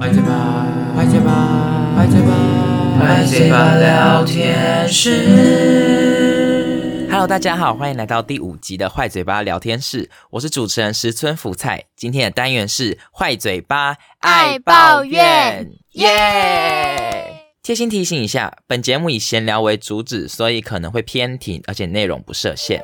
坏嘴巴，坏嘴巴，坏嘴巴，坏嘴巴聊天室。Hello，大家好，欢迎来到第五集的坏嘴巴聊天室。我是主持人石村福菜。今天的单元是坏嘴巴爱抱怨，耶！贴心提醒一下，本节目以闲聊为主旨，所以可能会偏题，而且内容不设限。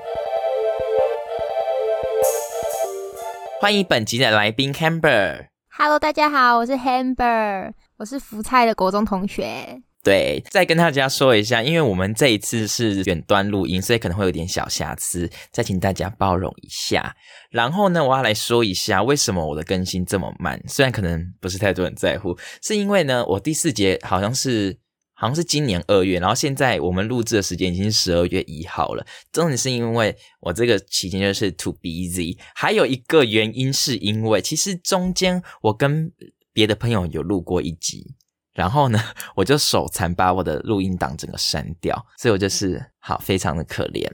欢迎本集的来宾 Camber。Hello，大家好，我是 Hamber，我是福菜的国中同学。对，再跟大家说一下，因为我们这一次是远端录音，所以可能会有点小瑕疵，再请大家包容一下。然后呢，我要来说一下为什么我的更新这么慢，虽然可能不是太多人在乎，是因为呢，我第四节好像是。好像是今年二月，然后现在我们录制的时间已经是十二月一号了。重点是因为我这个期间就是 too busy，还有一个原因是因为其实中间我跟别的朋友有录过一集，然后呢 我就手残把我的录音档整个删掉，所以我就是好非常的可怜。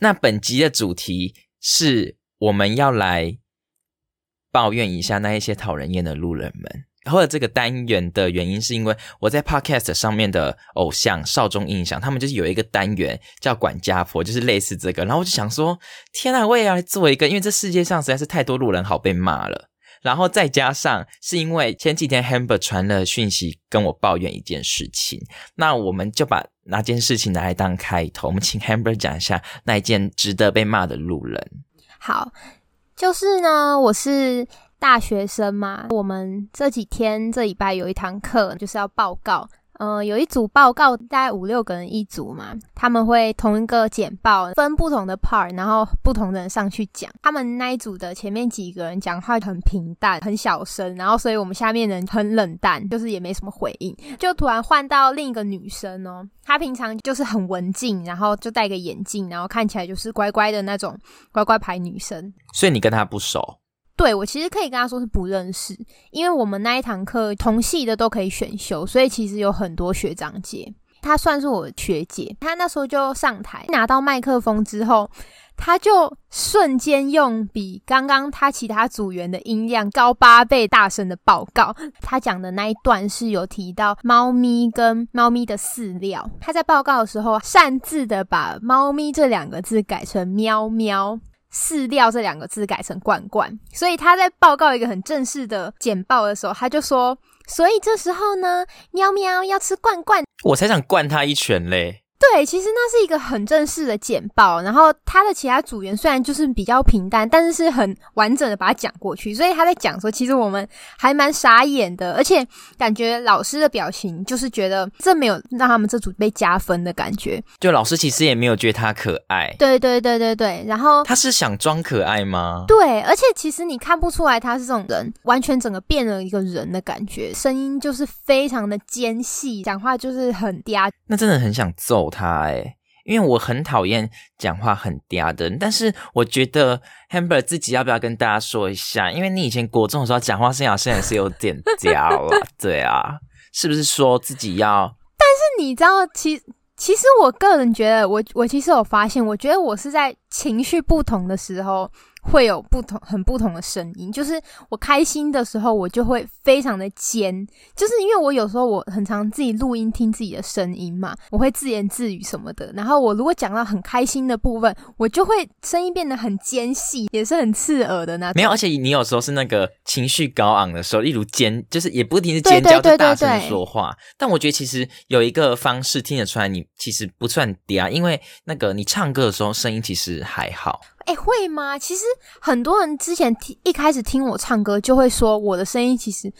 那本集的主题是我们要来抱怨一下那一些讨人厌的路人们。或者这个单元的原因，是因为我在 Podcast 上面的偶像少中印象，他们就是有一个单元叫管家婆，就是类似这个。然后我就想说，天啊，我也要来做一个，因为这世界上实在是太多路人好被骂了。然后再加上是因为前几天 Hamber 传了讯息跟我抱怨一件事情，那我们就把那件事情拿来当开头，我们请 Hamber 讲一下那一件值得被骂的路人。好，就是呢，我是。大学生嘛，我们这几天这礼拜有一堂课就是要报告，嗯，有一组报告大概五六个人一组嘛，他们会同一个简报分不同的 part，然后不同的人上去讲。他们那一组的前面几个人讲话很平淡，很小声，然后所以我们下面人很冷淡，就是也没什么回应。就突然换到另一个女生哦，她平常就是很文静，然后就戴个眼镜，然后看起来就是乖乖的那种乖乖牌女生。所以你跟她不熟？对，我其实可以跟他说是不认识，因为我们那一堂课同系的都可以选修，所以其实有很多学长姐，他算是我学姐。他那时候就上台拿到麦克风之后，他就瞬间用比刚刚他其他组员的音量高八倍大声的报告。他讲的那一段是有提到猫咪跟猫咪的饲料，他在报告的时候擅自的把猫咪这两个字改成喵喵。饲料这两个字改成罐罐，所以他在报告一个很正式的简报的时候，他就说：“所以这时候呢，喵喵要吃罐罐。”我才想灌他一拳嘞。对，其实那是一个很正式的简报，然后他的其他组员虽然就是比较平淡，但是是很完整的把它讲过去，所以他在讲说，其实我们还蛮傻眼的，而且感觉老师的表情就是觉得这没有让他们这组被加分的感觉，就老师其实也没有觉得他可爱，对对对对对，然后他是想装可爱吗？对，而且其实你看不出来他是这种人，完全整个变了一个人的感觉，声音就是非常的尖细，讲话就是很嗲，那真的很想揍。他哎，因为我很讨厌讲话很嗲的人，但是我觉得 Hamber 自己要不要跟大家说一下？因为你以前国中的时候讲话声音也是有点嗲了，对啊，是不是说自己要？但是你知道，其其实我个人觉得，我我其实有发现，我觉得我是在情绪不同的时候。会有不同很不同的声音，就是我开心的时候，我就会非常的尖，就是因为我有时候我很常自己录音听自己的声音嘛，我会自言自语什么的。然后我如果讲到很开心的部分，我就会声音变得很尖细，也是很刺耳的那种。没有，而且你有时候是那个情绪高昂的时候，例如尖，就是也不一定是尖叫，就大声说话。但我觉得其实有一个方式听得出来，你其实不算嗲，因为那个你唱歌的时候声音其实还好。哎，会吗？其实很多人之前听一开始听我唱歌，就会说我的声音其实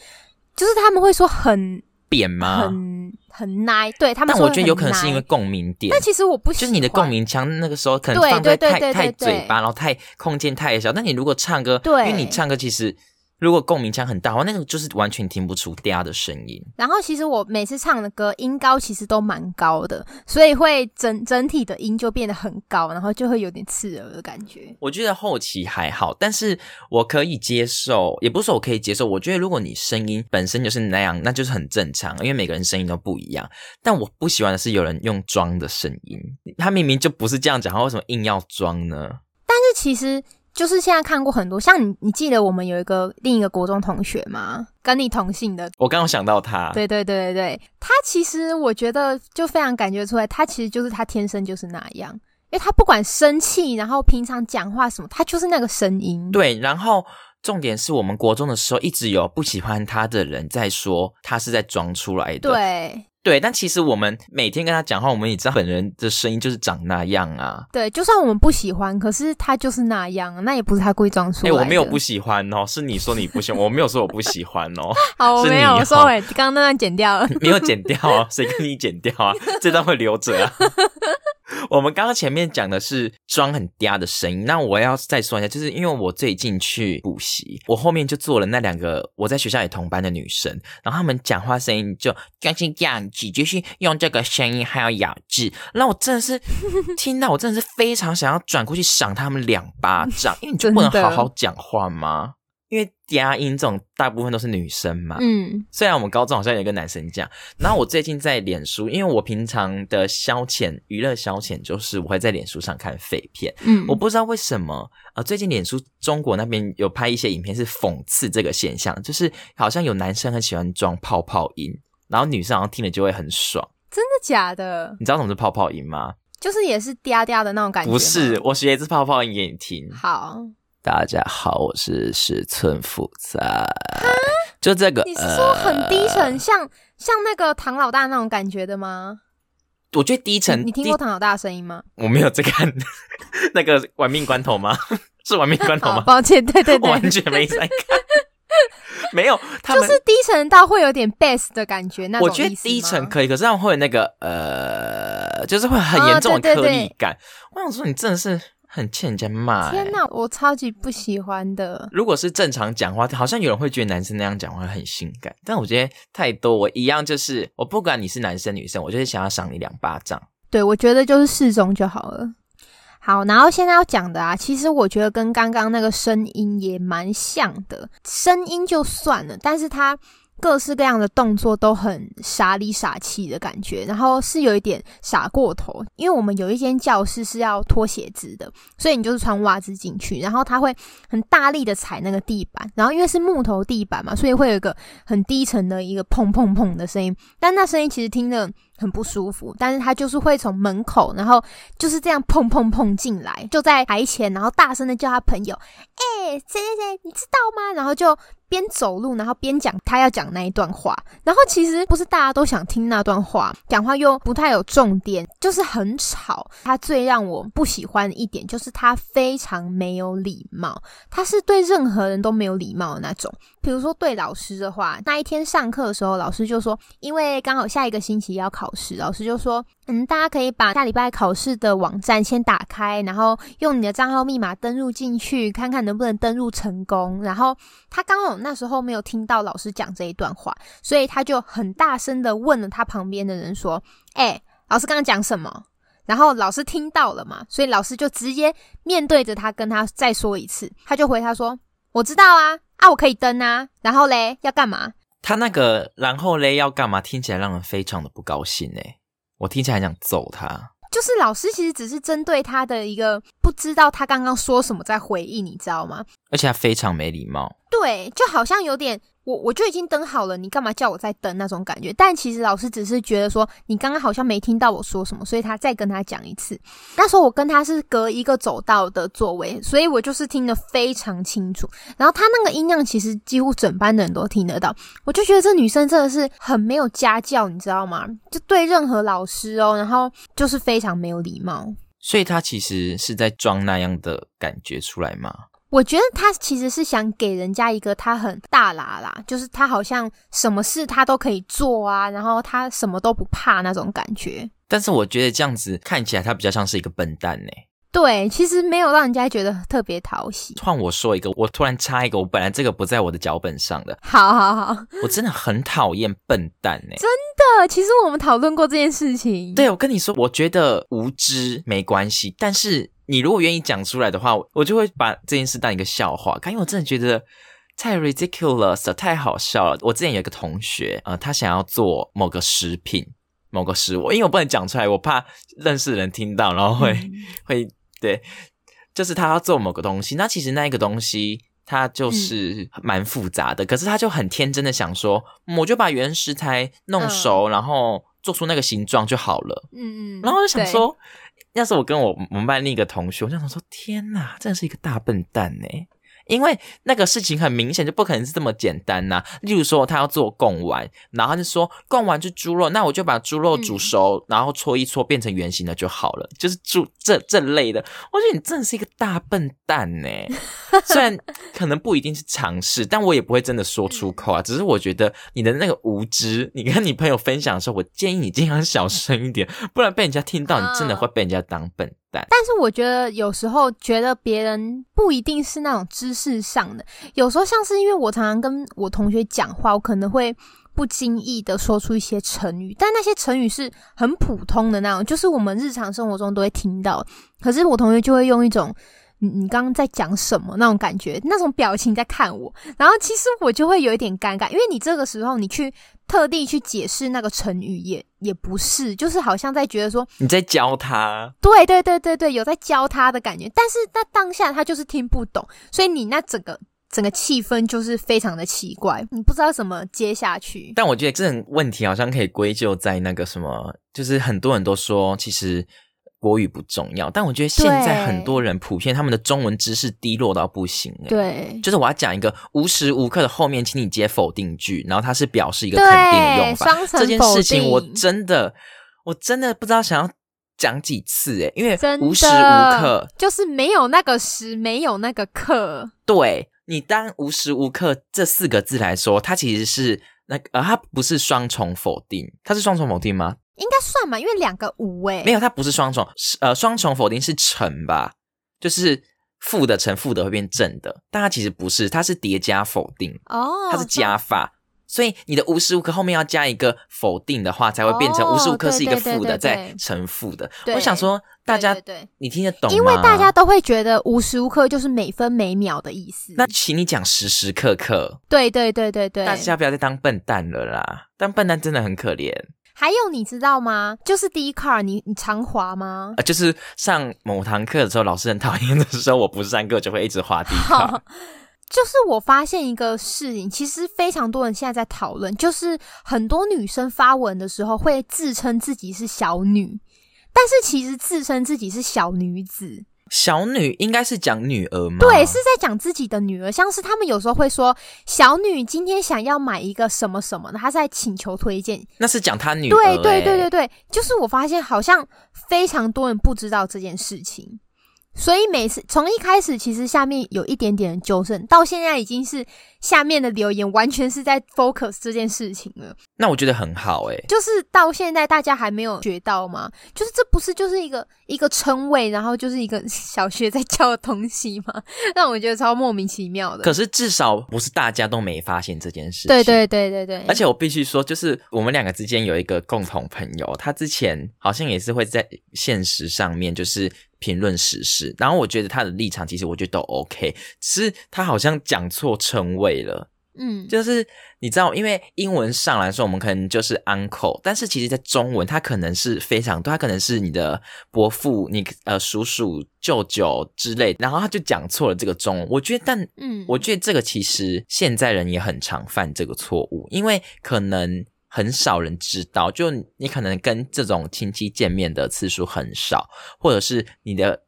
就是他们会说很扁吗？很很奶，对他们。但我觉得有可能是因为共鸣点。但其实我不喜就是你的共鸣腔那个时候可能放在太太嘴巴，然后太空间太小。但你如果唱歌，对，因为你唱歌其实。如果共鸣腔很大，话那个就是完全听不出嗲的声音。然后其实我每次唱的歌音高其实都蛮高的，所以会整整体的音就变得很高，然后就会有点刺耳的感觉。我觉得后期还好，但是我可以接受，也不是说我可以接受。我觉得如果你声音本身就是那样，那就是很正常，因为每个人声音都不一样。但我不喜欢的是有人用装的声音，他明明就不是这样讲，他为什么硬要装呢？但是其实。就是现在看过很多，像你，你记得我们有一个另一个国中同学吗？跟你同姓的，我刚刚想到他，对对对对对，他其实我觉得就非常感觉出来，他其实就是他天生就是那样，因为他不管生气，然后平常讲话什么，他就是那个声音。对，然后重点是我们国中的时候，一直有不喜欢他的人在说他是在装出来的。对对，但其实我们每天跟他讲话，我们也知道本人的声音就是长那样啊。对，就算我们不喜欢，可是他就是那样，那也不是他故意装出来。我没有不喜欢哦，是你说你不喜欢，我没有说我不喜欢哦，好，我没有，我哦收回，刚刚那段剪掉了。没有剪掉啊，谁跟你剪掉啊？这段会留着啊。我们刚刚前面讲的是装很嗲的声音，那我要再说一下，就是因为我最近去补习，我后面就坐了那两个我在学校里同班的女生，然后她们讲话声音就就是这样子，就是用这个声音还有咬字，那我真的是 听到我真的是非常想要转过去赏他们两巴掌，因为你就不能好好讲话吗？因为嗲音这种大部分都是女生嘛，嗯，虽然我们高中好像有一个男生讲，然后我最近在脸书，因为我平常的消遣娱乐消遣就是我会在脸书上看废片，嗯，我不知道为什么呃，最近脸书中国那边有拍一些影片是讽刺这个现象，就是好像有男生很喜欢装泡泡音，然后女生好像听了就会很爽。真的假的？你知道什么是泡泡音吗？就是也是嗲嗲的那种感觉。不是，我学一次泡泡音给你听。好，大家好，我是十寸福在，就这个，你是说很低沉，呃像像那个唐老大那种感觉的吗？我觉得低沉，你你听过唐老大的声音吗？我没有在看 那个《玩命关头》吗？是《玩命关头》，吗？抱歉，对对对，完全没在看，没有。就是低沉到会有点 bass 的感觉，那种我觉得低沉可以，可是他们会有那个呃，就是会很严重的颗哦对对对粒感。我想说，你真的是很欠人家骂、欸。天哪，我超级不喜欢的。如果是正常讲话，好像有人会觉得男生那样讲话很性感，但我觉得太多。我一样就是，我不管你是男生女生，我就是想要赏你两巴掌。对，我觉得就是适中就好了。好，然后现在要讲的啊，其实我觉得跟刚刚那个声音也蛮像的。声音就算了，但是它各式各样的动作都很傻里傻气的感觉，然后是有一点傻过头。因为我们有一间教室是要脱鞋子的，所以你就是穿袜子进去，然后他会很大力的踩那个地板，然后因为是木头地板嘛，所以会有一个很低沉的一个砰砰砰的声音，但那声音其实听着很不舒服，但是他就是会从门口，然后就是这样砰砰砰进来，就在台前，然后大声的叫他朋友，哎、谁谁谁，你知道吗？然后就边走路，然后边讲他要讲那一段话，然后其实不是大家都想听那段话，讲话又不太有重点，就是很吵。他最让我不喜欢的一点就是他非常没有礼貌，他是对任何人都没有礼貌的那种。比如说对老师的话，那一天上课的时候，老师就说，因为刚好下一个星期要考老师就说，嗯，大家可以把下礼拜考试的网站先打开，然后用你的账号密码登录进去，看看能不能登录成功。然后他刚好那时候没有听到老师讲这一段话，所以他就很大声的问了他旁边的人说：“哎、老师刚刚讲什么？”然后老师听到了嘛，所以老师就直接面对着他跟他再说一次，他就回他说：“我知道啊，啊，我可以登啊。”然后嘞，要干嘛？他那个然后嘞要干嘛？听起来让人非常的不高兴哎，我听起来很想揍他。就是老师其实只是针对他的一个不知道他刚刚说什么在回应，你知道吗？而且他非常没礼貌。对，就好像有点我我就已经登好了，你干嘛叫我再登那种感觉？但其实老师只是觉得说你刚刚好像没听到我说什么，所以他再跟他讲一次。那时候我跟他是隔一个走道的座位，所以我就是听得非常清楚。然后他那个音量其实几乎整班的人都听得到，我就觉得这女生真的是很没有家教，你知道吗？就对任何老师哦，然后就是非常没有礼貌。所以他其实是在装那样的感觉出来吗？我觉得他其实是想给人家一个他很大啦啦，就是他好像什么事他都可以做啊，然后他什么都不怕那种感觉。但是我觉得这样子看起来他比较像是一个笨蛋呢。对，其实没有让人家觉得特别讨喜。换我说一个，我突然插一个，我本来这个不在我的脚本上的，好好好，我真的很讨厌笨蛋呢。的，其实我们讨论过这件事情。对，我跟你说，我觉得无知没关系，但是你如果愿意讲出来的话，我就会把这件事当一个笑话看，因为我真的觉得太 ridiculous 了，太好笑了。我之前有一个同学，呃，他想要做某个食品、某个食物，因为我不能讲出来，我怕认识的人听到，然后会、嗯 会对。就是他要做某个东西，那其实那一个东西它就是蛮复杂的，可是他就很天真的想说，我就把原食材弄熟，然后做出那个形状就好了。嗯嗯，然后我就想，说，要是我跟我我们班另一个同学，我就想说，天哪，真的是一个大笨蛋呢。因为那个事情很明显就不可能是这么简单呐、例如说，他要做贡丸，然后他就说贡丸是猪肉，那我就把猪肉煮熟，然后搓一搓变成圆形的就好了，就是猪这这类的。我觉得你真的是一个大笨蛋呢。虽然可能不一定是尝试，但我也不会真的说出口啊。只是我觉得你的那个无知，你跟你朋友分享的时候，我建议你尽量小声一点，不然被人家听到，你真的会被人家当笨蛋。但是我觉得有时候觉得别人不一定是那种知识上的，有时候像是因为我常常跟我同学讲话，我可能会不经意的说出一些成语，但那些成语是很普通的那种，就是我们日常生活中都会听到，可是我同学就会用一种。你你刚刚在讲什么那种感觉，那种表情在看我，然后其实我就会有一点尴尬，因为你这个时候你去特地去解释那个成语也也不是，就是好像在觉得说你在教他，对对对对对，有在教他的感觉，但是那当下他就是听不懂，所以你那整个整个气氛就是非常的奇怪，你不知道怎么接下去。但我觉得这种问题好像可以归咎在那个什么，就是很多人都说其实国语不重要，但我觉得现在很多人普遍他们的中文知识低落到不行、欸。，对就是我要讲一个无时无刻的后面，请你接否定句，然后它是表示一个肯定的，用法。这件事情我真的我真的不知道想要讲几次诶，因为无时无刻就是没有那个时，没有那个刻。对你当无时无刻这四个字来说，它其实是那个呃，它不是双重否定，它是双重否定吗？应该算嘛，因为两个五哎、没有，它不是双重，是呃，双重否定是乘吧，就是负的乘负的会变正的，但它其实不是，它是叠加否定，哦，它是加法。所以你的无时无刻后面要加一个否定的话，才会变成哦无时无刻是一个负的，再乘负的。我想说，大家对你听得懂吗？因为大家都会觉得无时无刻就是每分每秒的意思。那请你讲时时刻刻，对对对对对，大家不要再当笨蛋了啦！当笨蛋真的很可怜还有你知道吗？就是第一 car，你你常滑吗啊、？就是上某堂课的时候，老师很讨厌的时候，我不上课就会一直滑地卡。就是我发现一个事情，其实非常多人现在在讨论，就是很多女生发文的时候会自称自己是小女，但是其实自称自己是小女子。小女应该是讲女儿吗？对，是在讲自己的女儿，像是他们有时候会说小女今天想要买一个什么什么的，她在请求推荐。那是讲她女儿、对对欸对对对，就是我发现好像非常多人不知道这件事情，所以每次从一开始其实下面有一点点的纠正，到现在已经是下面的留言完全是在 focus 这件事情了。那我觉得很好哎、就是到现在大家还没有学到吗？就是这不是就是一个一个称谓，然后就是一个小学在教的东西吗？让我觉得超莫名其妙的。可是至少不是大家都没发现这件事情。对对对对对，而且我必须说，就是我们两个之间有一个共同朋友，他之前好像也是会在现实上面就是评论时事，然后我觉得他的立场其实我觉得都 OK，只是他好像讲错称谓了。嗯，就是你知道，因为英文上来说，我们可能就是 uncle，但是其实在中文，他可能是非常多，他可能是你的伯父、你呃叔叔、舅舅之类，然后他就讲错了这个中文。我觉得，但嗯，我觉得这个其实现在人也很常犯这个错误，因为可能很少人知道，就你可能跟这种亲戚见面的次数很少，或者是你的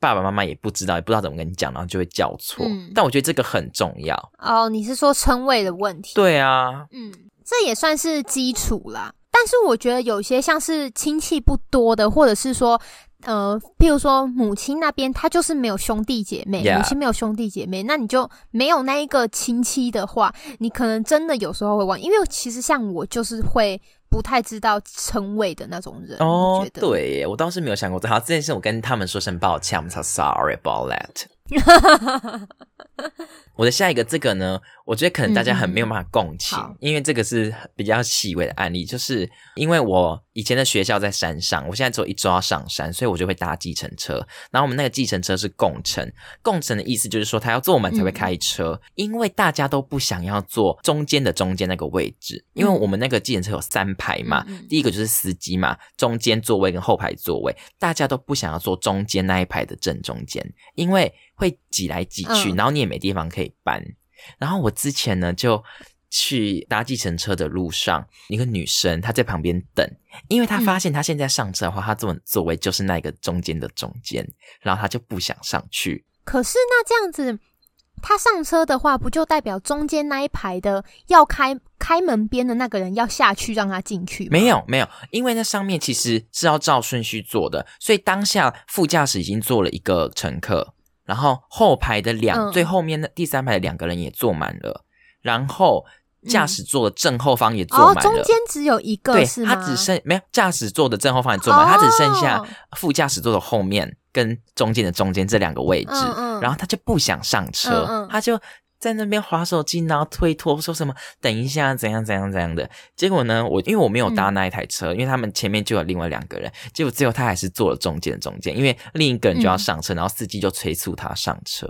爸爸妈妈也不知道，也不知道怎么跟你讲，然后就会叫错。嗯但我觉得这个很重要。哦，你是说称谓的问题？对啊，嗯，这也算是基础啦。但是我觉得有些像是亲戚不多的，或者是说，呃，譬如说母亲那边，他就是没有兄弟姐妹 Yeah 母亲没有兄弟姐妹，那你就没有那一个亲戚的话，你可能真的有时候会忘，因为其实像我就是会不太知道称谓的那种人。我哦对耶，我倒是没有想过这。好，这件事我跟他们说声抱歉，I'm so sorry about that。我的下一个这个呢，我觉得可能大家很没有办法共情，好因为这个是比较细微的案例。就是因为我以前的学校在山上，我现在只有一周要上山，所以我就会搭计程车。然后我们那个计程车是共乘，共乘的意思就是说他要坐满才会开车，因为大家都不想要坐中间的中间那个位置，因为我们那个计程车有三排嘛，第一个就是司机嘛，中间座位跟后排座位，大家都不想要坐中间那一排的正中间，因为会挤来挤去，嗯然后你也没地方可以搬。然后我之前呢就去搭计程车的路上，一个女生她在旁边等，因为她发现她现在上车的话，她坐的座位就是那个中间的中间，然后她就不想上去。可是那这样子，她上车的话，不就代表中间那一排的要开开门边的那个人要下去让她进去吗？没有没有，因为那上面其实是要照顺序坐的，所以当下副驾驶已经坐了一个乘客，然后后排的两、嗯。最后面的第三排的两个人也坐满了，然后驾驶座的正后方也坐哦，满了。中间只有一个对，是？他只剩没有驾驶座的正后方也坐满，他只剩下哦。副驾驶座的后面跟中间的中间这两个位置，然后他就不想上车，他就在那边划手机，然后推脱说什么等一下怎样怎样怎样的。结果呢，我因为我没有搭那一台车，因为他们前面就有另外两个人，结果最后他还是坐了中间的中间，因为另一个人就要嗯上车，然后司机就催促他上车。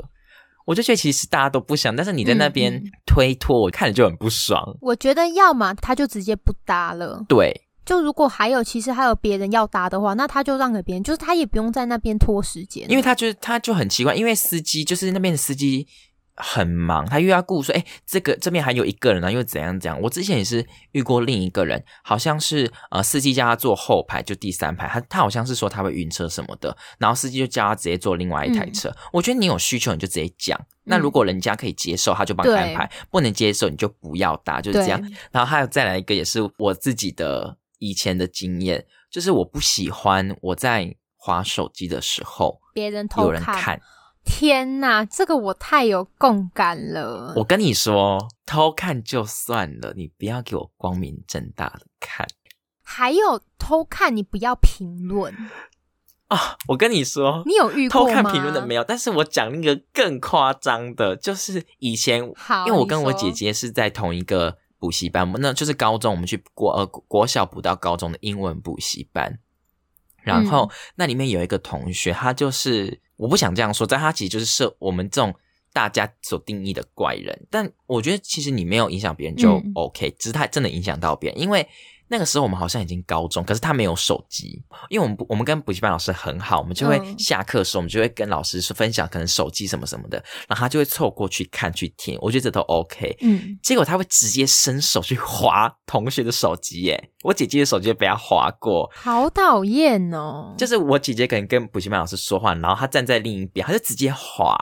我就觉得其实大家都不想，但是你在那边推脱，我看着就很不爽。我觉得要么他就直接不搭了。对，就如果还有其实还有别人要搭的话，那他就让给别人，就是他也不用在那边拖时间。因为他就他就很奇怪，因为司机就是那边的司机很忙，他又要顾说，哎，这个这边还有一个人呢，又怎样怎样。我之前也是遇过另一个人，好像是呃司机叫他坐后排，就第三排，他他好像是说他会晕车什么的，然后司机就叫他直接坐另外一台车。我觉得你有需求你就直接讲，那如果人家可以接受，他就帮你安排；不能接受你就不要搭，就是这样。然后还有再来一个，也是我自己的以前的经验，就是我不喜欢我在划手机的时候别人偷有人看。天呐，这个我太有共感了。我跟你说，偷看就算了，你不要给我光明正大的看还有偷看，你不要评论。啊！我跟你说，你有遇过？偷看评论的没有？但是我讲那个更夸张的，就是以前，好，因为我跟我姐姐是在同一个补习班，那就是高中我们去国呃国小补到高中的英文补习班，然后、嗯。那里面有一个同学，他就是我不想这样说，但他其实就是设我们这种大家所定义的怪人，但我觉得其实你没有影响别人就嗯。OK，、只是他真的影响到别人，因为。那个时候我们好像已经高中，可是他没有手机，因为我们我们跟补习班老师很好，我们就会嗯下课的时候，我们就会跟老师说分享可能手机什么什么的，然后他就会凑过去看去听，我觉得这都 OK。嗯，结果他会直接伸手去划同学的手机，耶！我姐姐的手机被他划过，好讨厌哦。就是我姐姐可能跟补习班老师说话，然后他站在另一边，他就直接划，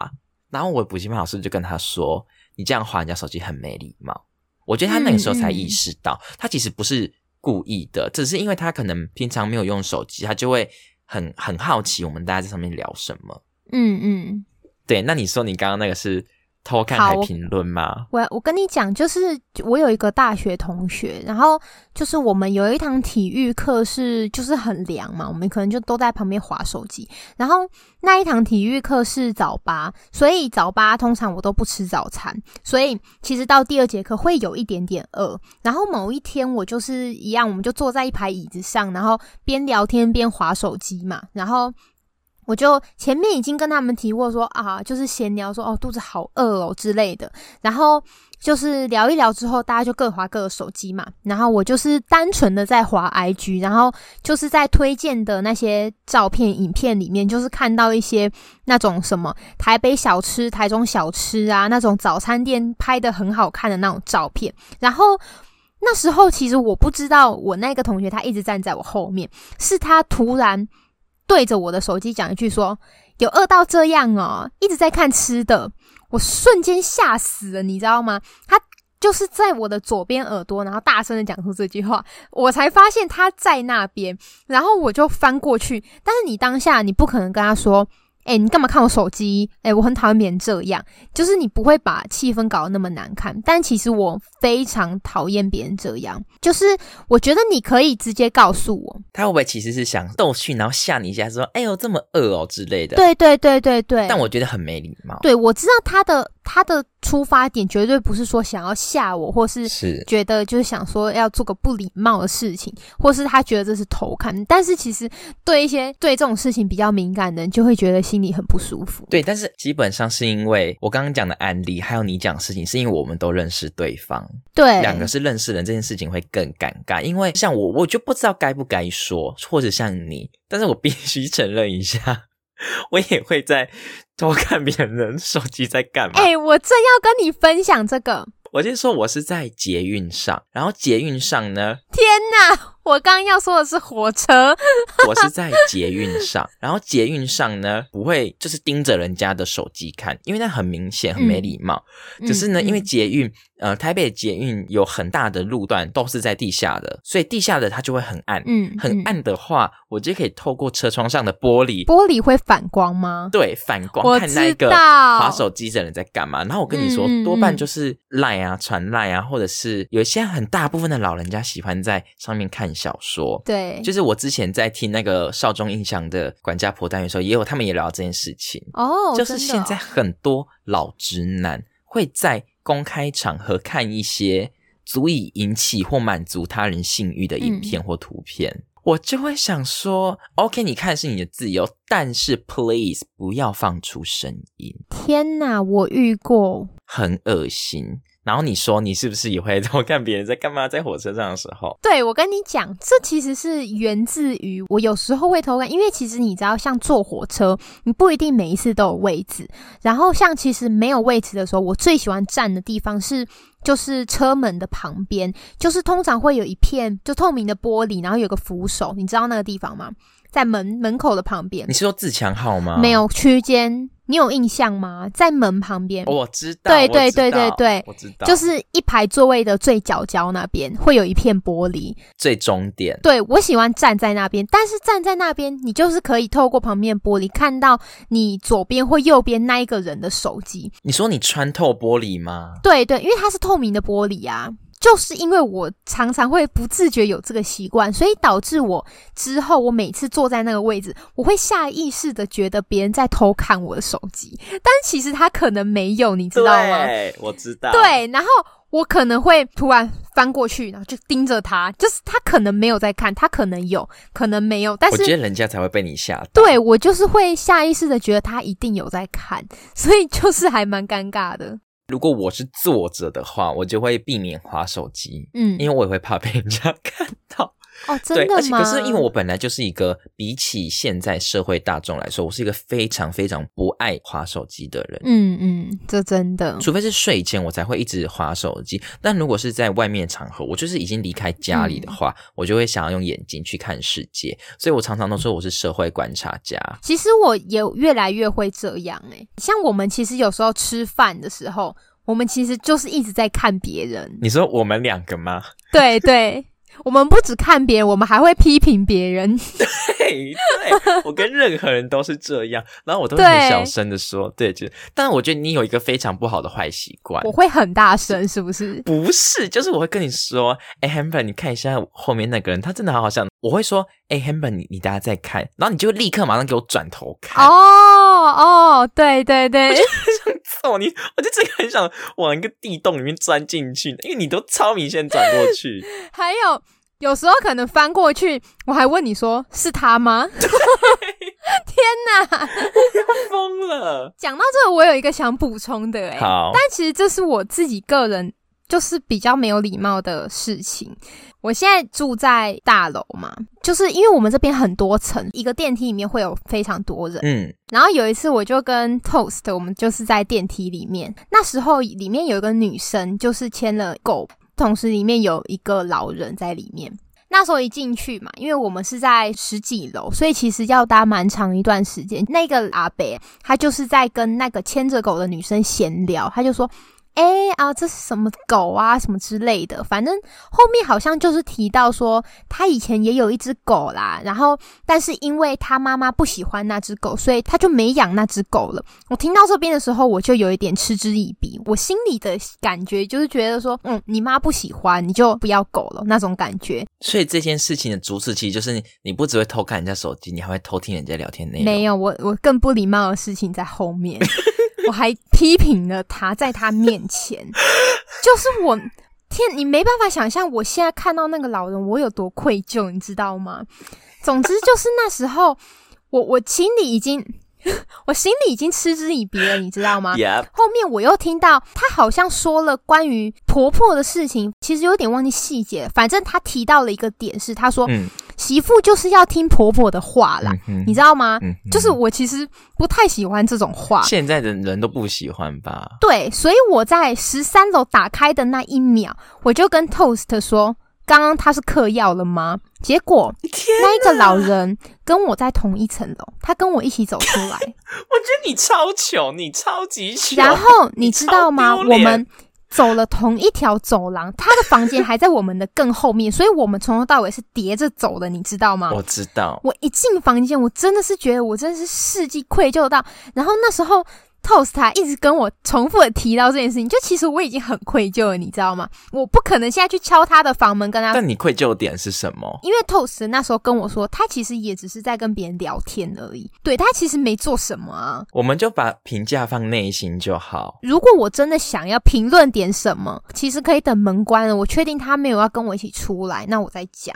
然后我补习班老师就跟他说：“你这样划人家手机很没礼貌。”我觉得他那个时候才意识到，他其实不是故意的，只是因为他可能平常没有用手机，他就会很很好奇我们大家在上面聊什么。嗯嗯，对，那你说你刚刚那个是偷看好我还评论吗？我我跟你讲，就是我有一个大学同学，然后就是我们有一堂体育课是就是很凉嘛，我们可能就都在旁边划手机。然后那一堂体育课是早八，所以早八通常我都不吃早餐，所以其实到第二节课会有一点点饿。然后某一天我就是一样，我们就坐在一排椅子上，然后边聊天边划手机嘛，然后。我就前面已经跟他们提过说啊，就是闲聊说哦肚子好饿哦之类的，然后就是聊一聊之后，大家就各划各的手机嘛。然后我就是单纯的在划 IG，然后就是在推荐的那些照片、影片里面，就是看到一些那种什么台北小吃、台中小吃啊，那种早餐店拍的很好看的那种照片。然后那时候其实我不知道，我那个同学他一直站在我后面，是他突然对着我的手机讲一句说：“有饿到这样哦，一直在看吃的。”我瞬间吓死了，你知道吗？他就是在我的左边耳朵，然后大声的讲出这句话，我才发现他在那边，然后我就翻过去。但是你当下你不可能跟他说：“哎、你干嘛看我手机？哎、我很讨厌别人这样。”就是你不会把气氛搞得那么难看。但其实我非常讨厌别人这样，就是我觉得你可以直接告诉我，他会不会其实是想逗趣，然后吓你一下，说“哎呦这么饿哦”之类的？。对对对对对。但我觉得很没礼貌。对，我知道他的他的出发点绝对不是说想要吓我，或是是觉得就是想说要做个不礼貌的事情，或是他觉得这是偷看。但是其实对一些对这种事情比较敏感的人，就会觉得心里很不舒服。对，但是基本上是因为我刚刚讲的案例，还有你讲的事情，是因为我们都认识对方，对，两个是认识人，这件事情会更尴尬。因为像我，我就不知道该不该说，或者像你，但是我必须承认一下。我也会在偷看别人手机在干嘛。哎、我正要跟你分享这个。我先说我是在捷运上，然后捷运上呢，天哪！我刚刚要说的是火车。我是在捷运上，然后捷运上呢不会就是盯着人家的手机看，因为那很明显很没礼貌。只是呢，嗯因为捷运呃台北捷运有很大的路段都是在地下的，所以地下的它就会很暗。嗯，嗯，很暗的话，我就可以透过车窗上的玻璃，玻璃会反光吗？对反光看那个道划手机的人在干嘛。然后我跟你说，多半嗯就是赖啊、传赖啊，或者是有一些很大部分的老人家喜欢在上面看小说。对，就是我之前在听那个少中印象的管家婆单元的时候，也有他们也聊到这件事情，哦，就是现在很多老直男会在公开场合看一些足以引起或满足他人性欲的影片或图片。我就会想说，OK，你看是你的自由，但是 please 不要放出声音，天哪，我遇过。很恶心。然后你说你是不是也会偷看别人在干嘛？在火车上的时候，对，我跟你讲，这其实是源自于我有时候会偷看，因为其实你知道，像坐火车，你不一定每一次都有位置。然后像其实没有位置的时候，我最喜欢站的地方是就是车门的旁边，就是通常会有一片就透明的玻璃，然后有个扶手，你知道那个地方吗？在门门口的旁边你，是说自强号吗？没，有区间，你有印象吗？在门旁边。我知道，对对对对对我知道，就是一排座位的最角角那边会有一片玻璃，最终点。对我喜欢站在那边，但是站在那边，你就是可以透过旁边玻璃看到你左边或右边那一个人的手机。你说你穿透玻璃吗？对对，因为它是透明的玻璃啊。就是因为我常常会不自觉有这个习惯，所以导致我之后我每次坐在那个位置，我会下意识的觉得别人在偷看我的手机，但其实他可能没有，你知道吗？对，我知道。，对，然后我可能会突然翻过去，然后就盯着他，就是他可能没有在看，他可能有，可能没有，但是我觉得人家才会被你吓到。对我就是会下意识的觉得他一定有在看，所以就是还蛮尴尬的。如果我是坐着的话，我就会避免划手机，嗯，因为我也会怕被人家 看到。哦，真的吗？且可是因为我本来就是一个比起现在社会大众来说，我是一个非常非常不爱划手机的人。嗯嗯，这真的，除非是睡前，我才会一直划手机。但如果是在外面场合，我就是已经离开家里的话，嗯我就会想要用眼睛去看世界。所以我常常都说我是社会观察家。其实我也越来越会这样诶、像我们其实有时候吃饭的时候，我们其实就是一直在看别人。你说我们两个吗？对对，我们不只看别人，我们还会批评别人。对对，我跟任何人都是这样，然后我都会很小声的说，对，就，但我觉得你有一个非常不好的坏习惯我。会很大声，是不是？不是，就是我会跟你说，哎、h a m b e r 你看一下后面那个人，他真的好好笑。我会说，哎、h a m b e r 你你大家再看，然后你就立刻马上给我转头看。哦哦，对对对，揍你！我就真的很想往一个地洞里面钻进去，因为你都超明显转过去。还有有时候可能翻过去，我还问你说是他吗？天哪！疯了。讲到这个，我有一个想补充的哎、好，但其实这是我自己个人就是比较没有礼貌的事情。我现在住在大楼嘛，就是因为我们这边很多层，一个电梯里面会有非常多人。嗯，然后有一次，我就跟 Toast，我们就是在电梯里面，那时候里面有一个女生，就是牵了狗，同时里面有一个老人在里面。那时候一进去嘛，因为我们是在十几楼，所以其实要搭蛮长一段时间。那个阿伯他就是在跟那个牵着狗的女生闲聊，他就说：“哎、啊，这是什么狗啊，什么之类的。”反正后面好像就是提到说，他以前也有一只狗啦，然后但是因为他妈妈不喜欢那只狗，所以他就没养那只狗了。我听到这边的时候，我就有一点嗤之以鼻。我心里的感觉就是觉得说，嗯，你妈不喜欢，你就不要狗了那种感觉。所以这件事情的主旨其实就是你，你不只会偷看人家手机，你还会偷听人家聊天内容。没有，我我更不礼貌的事情在后面。我还批评了他，在他面前，就是我天，你没办法想象我现在看到那个老人，我有多愧疚，你知道吗？总之就是那时候，我我心里已经。我心里已经嗤之以鼻了，你知道吗？后面我又听到她好像说了关于婆婆的事情，其实有点忘记细节。反正她提到了一个点是，她说媳妇就是要听婆婆的话啦，你知道吗？就是我其实不太喜欢这种话，现在的人都不喜欢吧？对，所以我在十三楼打开的那一秒，我就跟 Toast 说。刚刚他是嗑药了吗？结果那一个老人跟我在同一层楼，他跟我一起走出来。我觉得你超穷，你超级穷。然后你知道吗？我们走了同一条走廊，他的房间还在我们的更后面，所以我们从头到尾是叠着走的，你知道吗？我知道。我一进房间，我真的是觉得我真的是世纪愧疚到。然后那时候。Toast 他一直跟我重复的提到这件事情，就其实我已经很愧疚了，你知道吗？我不可能现在去敲他的房门跟他。但你愧疚点是什么？因为 Toast 那时候跟我说，他其实也只是在跟别人聊天而已，对他其实没做什么啊。我们就把评价放内心就好。如果我真的想要评论点什么，其实可以等门关了，我确定他没有要跟我一起出来，那我再讲。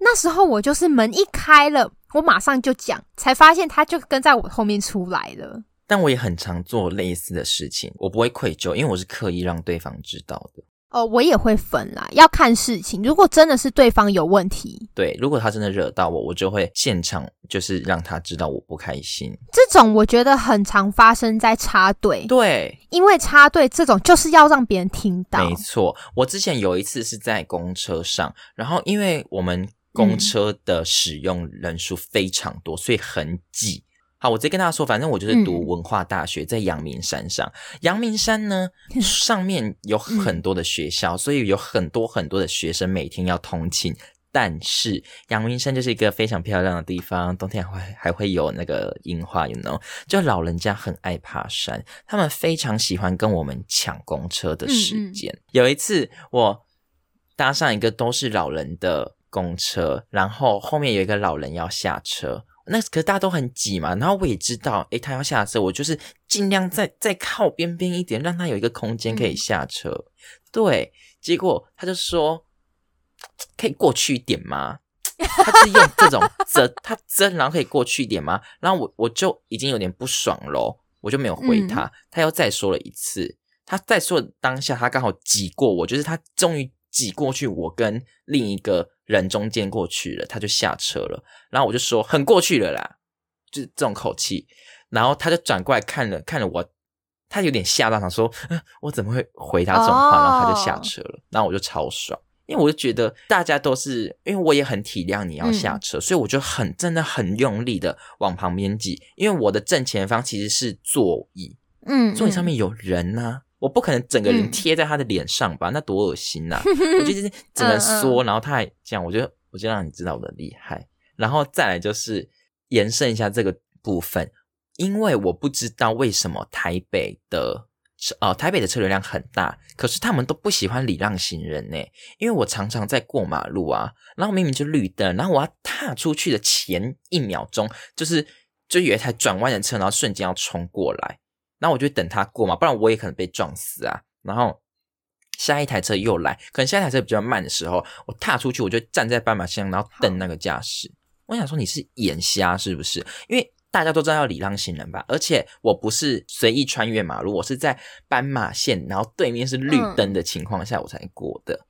那时候我就是门一开了，我马上就讲，才发现他就跟在我后面出来了。但我也很常做类似的事情，我不会愧疚，因为我是刻意让对方知道的。哦，我也会分啦，要看事情。如果真的是对方有问题，对，如果他真的惹到我，我就会现场就是让他知道我不开心。这种我觉得很常发生在插队，对，因为插队这种就是要让别人听到。没错，我之前有一次是在公车上，然后因为我们公车的使用人数非常多，所以很挤。好，我直接跟大家说，反正我就是读文化大学，在阳明山上。阳明山呢，上面有很多的学校，所以有很多很多的学生每天要通勤。但是阳明山就是一个非常漂亮的地方，冬天还还会有那个樱花，you know？就老人家很爱爬山，他们非常喜欢跟我们抢公车的时间。有一次，我搭上一个都是老人的公车，然后后面有一个老人要下车。那可是大家都很挤嘛，然后我也知道，诶，他要下车，我就是尽量再再靠边边一点，让他有一个空间可以下车。对，结果他就说，可以过去一点吗？他是用这种争，他争，然后可以过去一点吗？然后我我就已经有点不爽喽，我就没有回他。他又再说了一次，他再说当下，他刚好挤过我，就是他终于挤过去，我跟另一个。人中间过去了，他就下车了，然后我就说很过去了啦，就是这种口气，然后他就转过来看了看了我，他有点吓到，想说我怎么会回答这种话，然后他就下车了，然后我就超爽，因为我就觉得大家都是，因为我也很体谅你要下车，所以我就很真的很用力的往旁边挤，因为我的正前方其实是座椅，嗯，座椅上面有人呢。我不可能整个人贴在他的脸上吧，那多恶心呐！我就是只能缩，然后他还这样，我就我就让你知道我的厉害。然后再来就是延伸一下这个部分，因为我不知道为什么台北的车哦，台北的车流量很大，可是他们都不喜欢礼让行人呢。因为我常常在过马路啊，然后明明就绿灯，然后我要踏出去的前一秒钟，就是就有一台转弯的车，然后瞬间要冲过来。那我就等他过嘛，不然我也可能被撞死啊。然后下一台车又来，可能下一台车比较慢的时候，我踏出去，我就站在斑马线上，然后等那个驾驶。我想说你是眼瞎是不是？因为大家都知道要礼让行人吧，而且我不是随意穿越马路，我是在斑马线，然后对面是绿灯的情况下我才过的。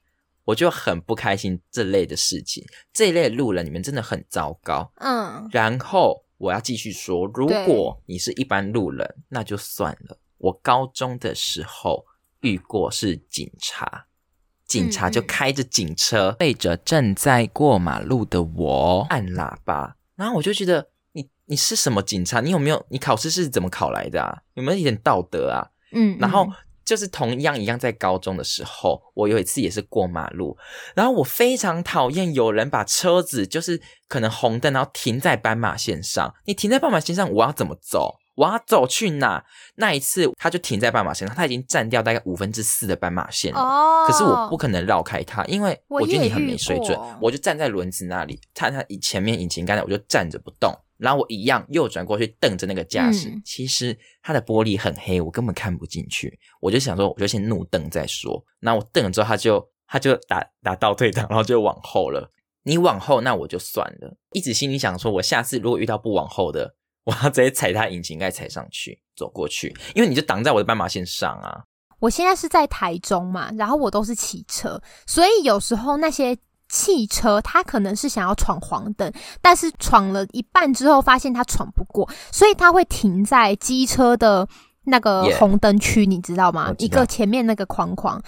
我就很不开心这类的事情，这一类路人你们真的很糟糕。嗯，然后。我要继续说，如果你是一般路人，那就算了。我高中的时候遇过是警察，警察就开着警车背着正在过马路的我按喇叭，然后我就觉得你你是什么警察？你有没有你考试是怎么考来的啊？有没有一点道德啊？嗯，然后。就是同样一样，在高中的时候，我有一次也是过马路，然后我非常讨厌有人把车子就是可能红灯，然后停在斑马线上。你停在斑马线上，我要怎么走？我要走去哪？那一次他就停在斑马线上，他已经占掉大概五分之四的斑马线了。可是我不可能绕开他，因为我觉得你很没水准。我就站在轮子那里，看他前面引擎盖，我就站着不动。然后我一样右转过去瞪着那个驾驶，嗯其实它的玻璃很黑，我根本看不进去。我就想说，我就先怒瞪再说。然后我瞪了之后，他就他就打打倒退档，然后就往后了。你往后，那我就算了。一直心里想说，我下次如果遇到不往后的，我要直接踩他引擎盖踩上去，走过去，因为你就挡在我的斑马线上啊。我现在是在台中嘛，然后我都是骑车，所以有时候那些汽车它可能是想要闯黄灯，但是闯了一半之后发现它闯不过，所以它会停在机车的那个红灯区你知道吗？道。一个前面那个框框。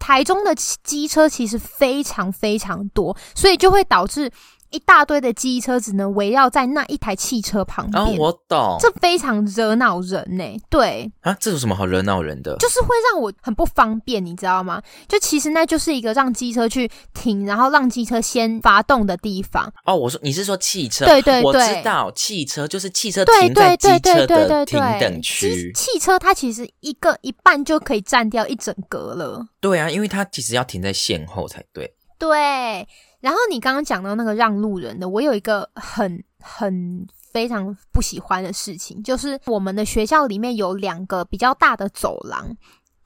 台中的机车其实非常非常多，所以就会导致一大堆的机车只能围绕在那一台汽车旁边，然后哦我懂，这非常惹恼人呢、对，啊，这有什么好惹恼人的？就是会让我很不方便，你知道吗？就其实那就是一个让机车去停，然后让机车先发动的地方。哦，我说你是说汽车？对对我知道汽车就是汽车对停在机对对对车的停等，区。汽车它其实一个一半就可以占掉一整格了。对啊，因为它其实要停在线后才对。对，然后你刚刚讲到那个让路人的，我有一个很很非常不喜欢的事情，就是我们的学校里面有两个比较大的走廊。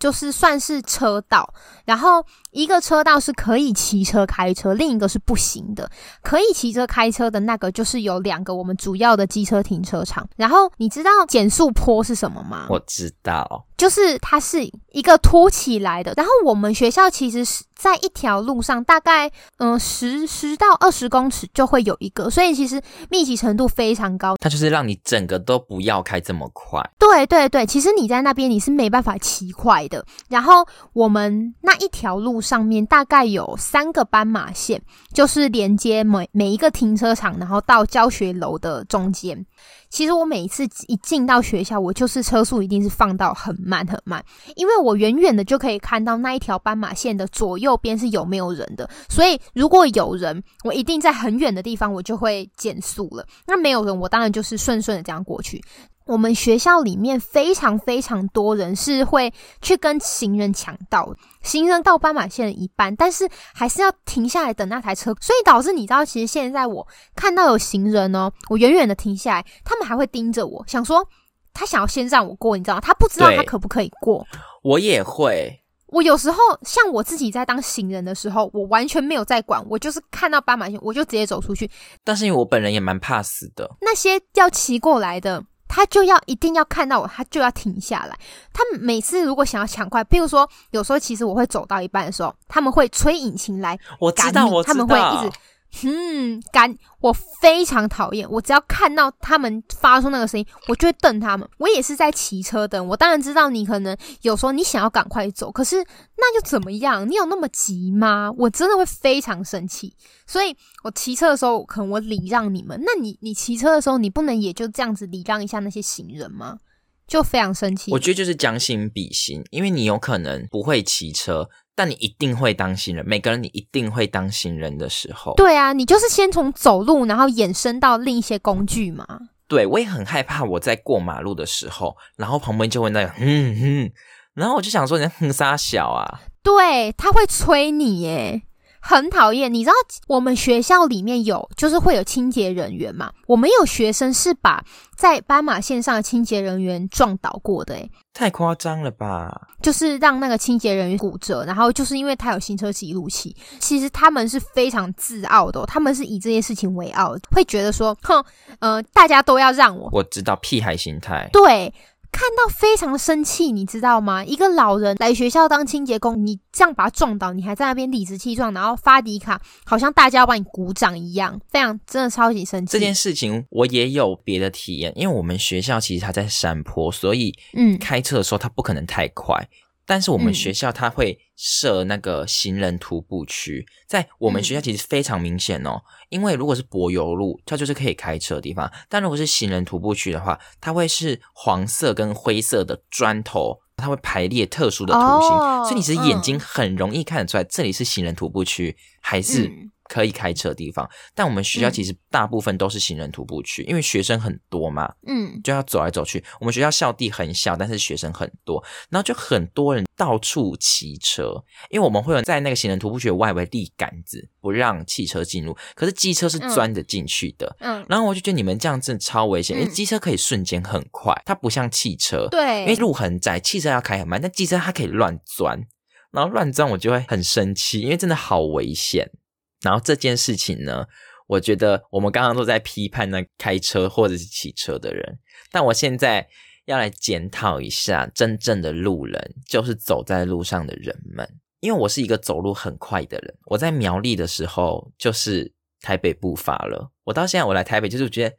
就是算是车道，然后一个车道是可以骑车开车，另一个是不行的。可以骑车开车的那个就是有两个我们主要的机车停车场。然后你知道减速坡是什么吗？我知道，就是它是一个凸起来的，然后我们学校其实是在一条路上，大概嗯十十到二十公尺就会有一个，所以其实密集程度非常高。它就是让你整个都不要开这么快。对对对，其实你在那边你是没办法骑快的。然后我们那一条路上面大概有三个斑马线，就是连接每每一个停车场，然后到教学楼的中间。其实我每一次一进到学校，我就是车速一定是放到很慢很慢，因为我远远的就可以看到那一条斑马线的左右边是有没有人的，所以如果有人，我一定在很远的地方我就会减速了。那没有人，我当然就是顺顺的这样过去。我们学校里面非常非常多人是会去跟行人抢道，行人到斑马线的一半，但是还是要停下来等那台车，所以导致你知道，其实现在我看到有行人哦，我远远的停下来，他们还会盯着我，想说他想要先让我过，你知道吗？他不知道他可不可以过。我也会，我有时候像我自己在当行人的时候，我完全没有在管，我就是看到斑马线我就直接走出去，但是因为我本人也蛮怕死的，那些要骑过来的，他就要一定要看到我，他就要停下来。他们每次如果想要抢快，譬如说，有时候其实我会走到一半的时候，他们会吹引擎来我知道，赶你我知道，他们会一直嗯赶。我非常讨厌，我只要看到他们发出那个声音，我就会瞪他们。我也是在骑车的，我当然知道你可能有时候你想要赶快走，可是那又怎么样？你有那么急吗？我真的会非常生气。所以我骑车的时候，可能我礼让你们，那你你骑车的时候，你不能也就这样子礼让一下那些行人吗？就非常生气。我觉得就是将心比心，因为你有可能不会骑车，但你一定会当行人。每个人你一定会当行人的时候，对啊，你就是先从走路，然后衍生到另一些工具嘛。对我也很害怕。我在过马路的时候，然后旁边就会那个 哼哼，然后我就想说，你在哼啥小啊？对，他会催你耶，很讨厌。你知道我们学校里面有，就是会有清洁人员嘛？我们有学生是把在斑马线上的清洁人员撞倒过的，诶太夸张了吧？就是让那个清洁人员骨折，然后就是因为他有行车记录器。其实他们是非常自傲的哦、他们是以这件事情为傲，会觉得说，哼，呃，大家都要让我，我知道屁孩心态。对，看到非常生气，你知道吗？一个老人来学校当清洁工，你这样把他撞倒，你还在那边理直气壮，然后发迪卡，好像大家要帮你鼓掌一样，非常真的超级生气。这件事情我也有别的体验，因为我们学校其实它在山坡，所以嗯开车的时候它不可能太快。但是我们嗯学校它会设那个行人徒步区，在我们学校其实非常明显哦。因为如果是柏油路，它就是可以开车的地方；但如果是行人徒步区的话，它会是黄色跟灰色的砖头，它会排列特殊的图形，哦所以你其实眼睛很容易看得出来，这里是行人徒步区还是嗯可以开车的地方。但我们学校其实大部分都是行人徒步区，因为学生很多嘛，嗯，就要走来走去。我们学校校地很小，但是学生很多，然后就很多人到处骑车，因为我们会有在那个行人徒步区的外围立杆子，不让汽车进入。可是机车是钻着进去的，嗯，然后我就觉得你们这样真的超危险，因为嗯机车可以瞬间很快，它不像汽车，对，因为路很窄，汽车要开很慢，但机车它可以乱钻，然后乱钻我就会很生气，因为真的好危险。然后这件事情呢，我觉得我们刚刚都在批判那开车或者是骑车的人，但我现在要来检讨一下真正的路人，就是走在路上的人们。因为我是一个走路很快的人，我在苗栗的时候就是台北步伐了，我到现在我来台北就是觉得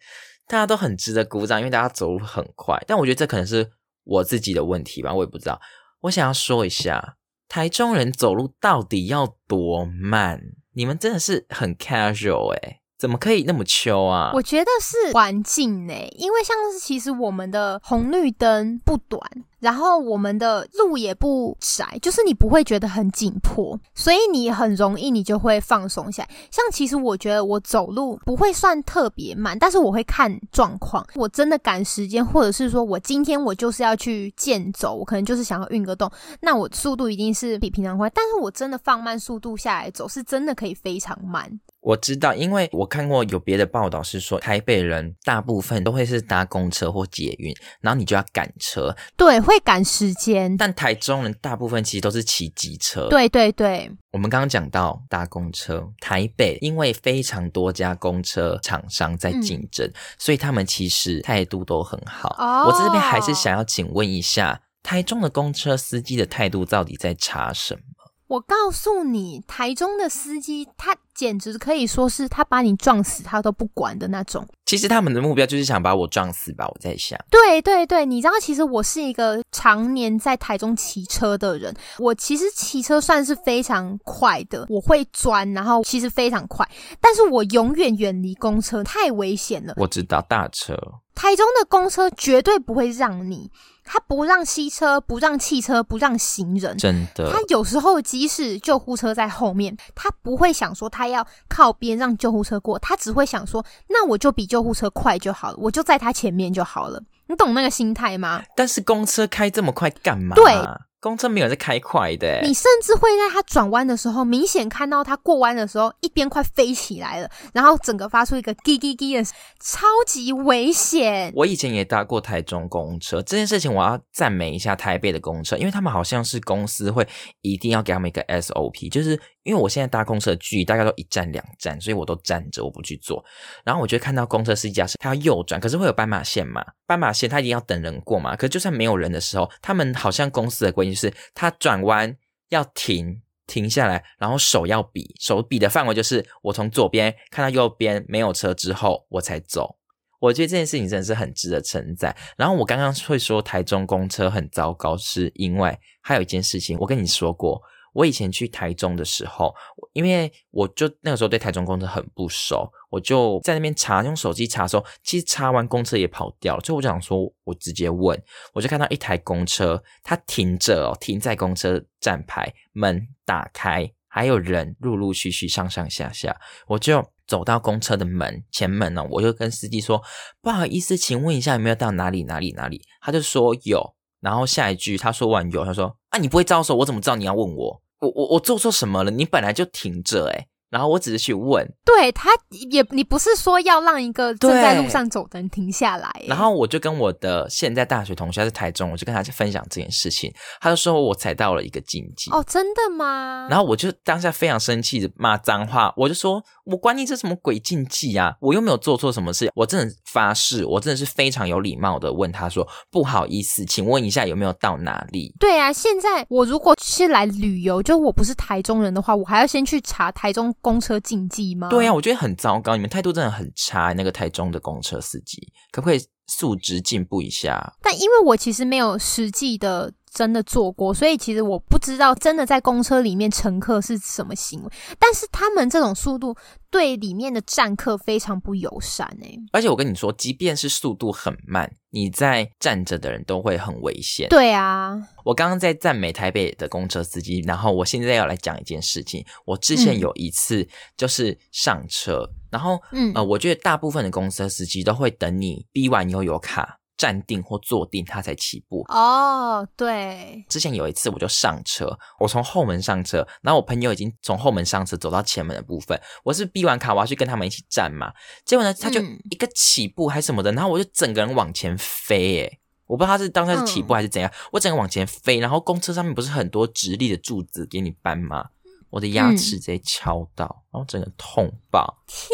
大家都很值得鼓掌，因为大家走路很快。但我觉得这可能是我自己的问题吧，我也不知道。我想要说一下，台中人走路到底要多慢？你们真的是很 casual 哎、怎么可以那么秋啊？我觉得是环境呢，因为像是其实我们的红绿灯不短，然后我们的路也不窄，就是你不会觉得很紧迫，所以你很容易你就会放松下来。像其实我觉得我走路不会算特别慢，但是我会看状况，我真的赶时间，或者是说我今天我就是要去健走，我可能就是想要运个动，那我速度一定是比平常快，但是我真的放慢速度下来走，是真的可以非常慢。我知道，因为我看过有别的报道是说，台北人大部分都会是搭公车或捷运，然后你就要赶车，对，会赶时间。但台中人大部分其实都是骑机车。，对对对，我们刚刚讲到搭公车，台北因为非常多家公车厂商在竞争，所以他们其实态度都很好。哦我在这边还是想要请问一下，台中的公车司机的态度到底在差什么？我告诉你，台中的司机他简直可以说是他把你撞死他都不管的那种。其实他们的目标就是想把我撞死吧，我在想。对对对，你知道，其实我是一个常年在台中骑车的人，我其实骑车算是非常快的，我会钻，然后其实非常快，但是我永远远离公车，太危险了。我知道大车，台中的公车绝对不会让你，他不让汽车，不让汽车，不让行人。真的他有时候即使救护车在后面，他不会想说他要靠边让救护车过，他只会想说，那我就比救护车快就好了，我就在他前面就好了。你懂那个心态吗？但是公车开这么快干嘛？对，公车没有在开快的欸。你甚至会在它转弯的时候，明显看到它过弯的时候，一边快飞起来了，然后整个发出一个滴滴滴的，超级危险。我以前也搭过台中公车，这件事情我要赞美一下台北的公车，因为他们好像是公司会一定要给他们一个 SOP，就是因为我现在搭公车的距离大概都一站两站，所以我都站着，我不去坐。然后我就看到公车司机驾驶，他要右转，可是会有斑马线嘛，斑马线他一定要等人过嘛，可就算没有人的时候，他们好像公司的规定是他转弯要停。停下来，然后手要比，手比的范围就是我从左边看到右边没有车之后，我才走。我觉得这件事情真的是很值得称赞。然后我刚刚会说台中公车很糟糕，是因为还有一件事情，我跟你说过，我以前去台中的时候，因为我就那个时候对台中公车很不熟，我就在那边查，用手机查的时候，其实查完公车也跑掉了，所以我想说，我直接问，我就看到一台公车，它停着哦，停在公车站牌，门打开，还有人陆陆续续上上下下，我就走到公车的门前门呢、我就跟司机说：“不好意思，请问一下有没有到哪里哪里哪里？”他就说有，然后下一句他说完有，他说：“啊，你不会招手，我怎么知道你要问我？我我我做错什么了？你本来就停着诶、然后我只是去问，对他也，你不是说要让一个正在路上走的人停下来，然后我就跟我的现在大学同学他是台中，我就跟他分享这件事情，他就说我踩到了一个禁忌。哦，真的吗？然后我就当下非常生气的骂脏话，我就说：“我管你这什么鬼禁忌啊！我又没有做错什么事，我真的发誓，我真的是非常有礼貌的问他说：不好意思，请问一下有没有到哪里？对啊，现在我如果是来旅游，就我不是台中人的话，我还要先去查台中公车禁忌吗？对啊，我觉得很糟糕，你们态度真的很差。那个台中的公车司机，可不可以素质进步一下？但因为我其实没有实际的真的坐过，所以其实我不知道真的在公车里面乘客是什么行为。但是他们这种速度对里面的站客非常不友善哎、而且我跟你说，即便是速度很慢，你在站着的人都会很危险。对啊，我刚刚在赞美台北的公车司机，然后我现在要来讲一件事情。我之前嗯有一次就是上车，然后嗯呃，我觉得大部分的公车司机都会等你逼完以后有卡站定或坐定，他才起步。哦，对，之前有一次我就上车，我从后门上车，然后我朋友已经从后门上车走到前门的部分，我是逼完卡我要去跟他们一起站嘛，结果呢他就嗯一个起步还是什么的，然后我就整个人往前飞耶。我不知道他是当下是起步嗯还是怎样，我整个往前飞，然后公车上面不是很多直立的柱子给你搬吗？我的牙齿直接敲到，然后整个痛爆，天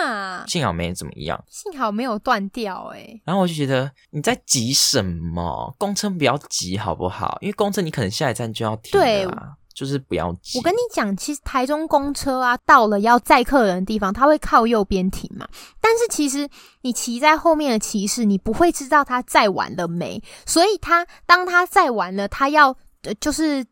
哪，幸好没怎么样。幸好没有断掉哎、然后我就觉得你在急什么？公车不要急好不好？因为公车你可能下一站就要停对就是不要急。我跟你讲，其实台中公车啊，到了要载客人的地方，它会靠右边停嘛。但是其实你骑在后面的骑士，你不会知道他载完了没，所以他当他载完了，他要呃就是。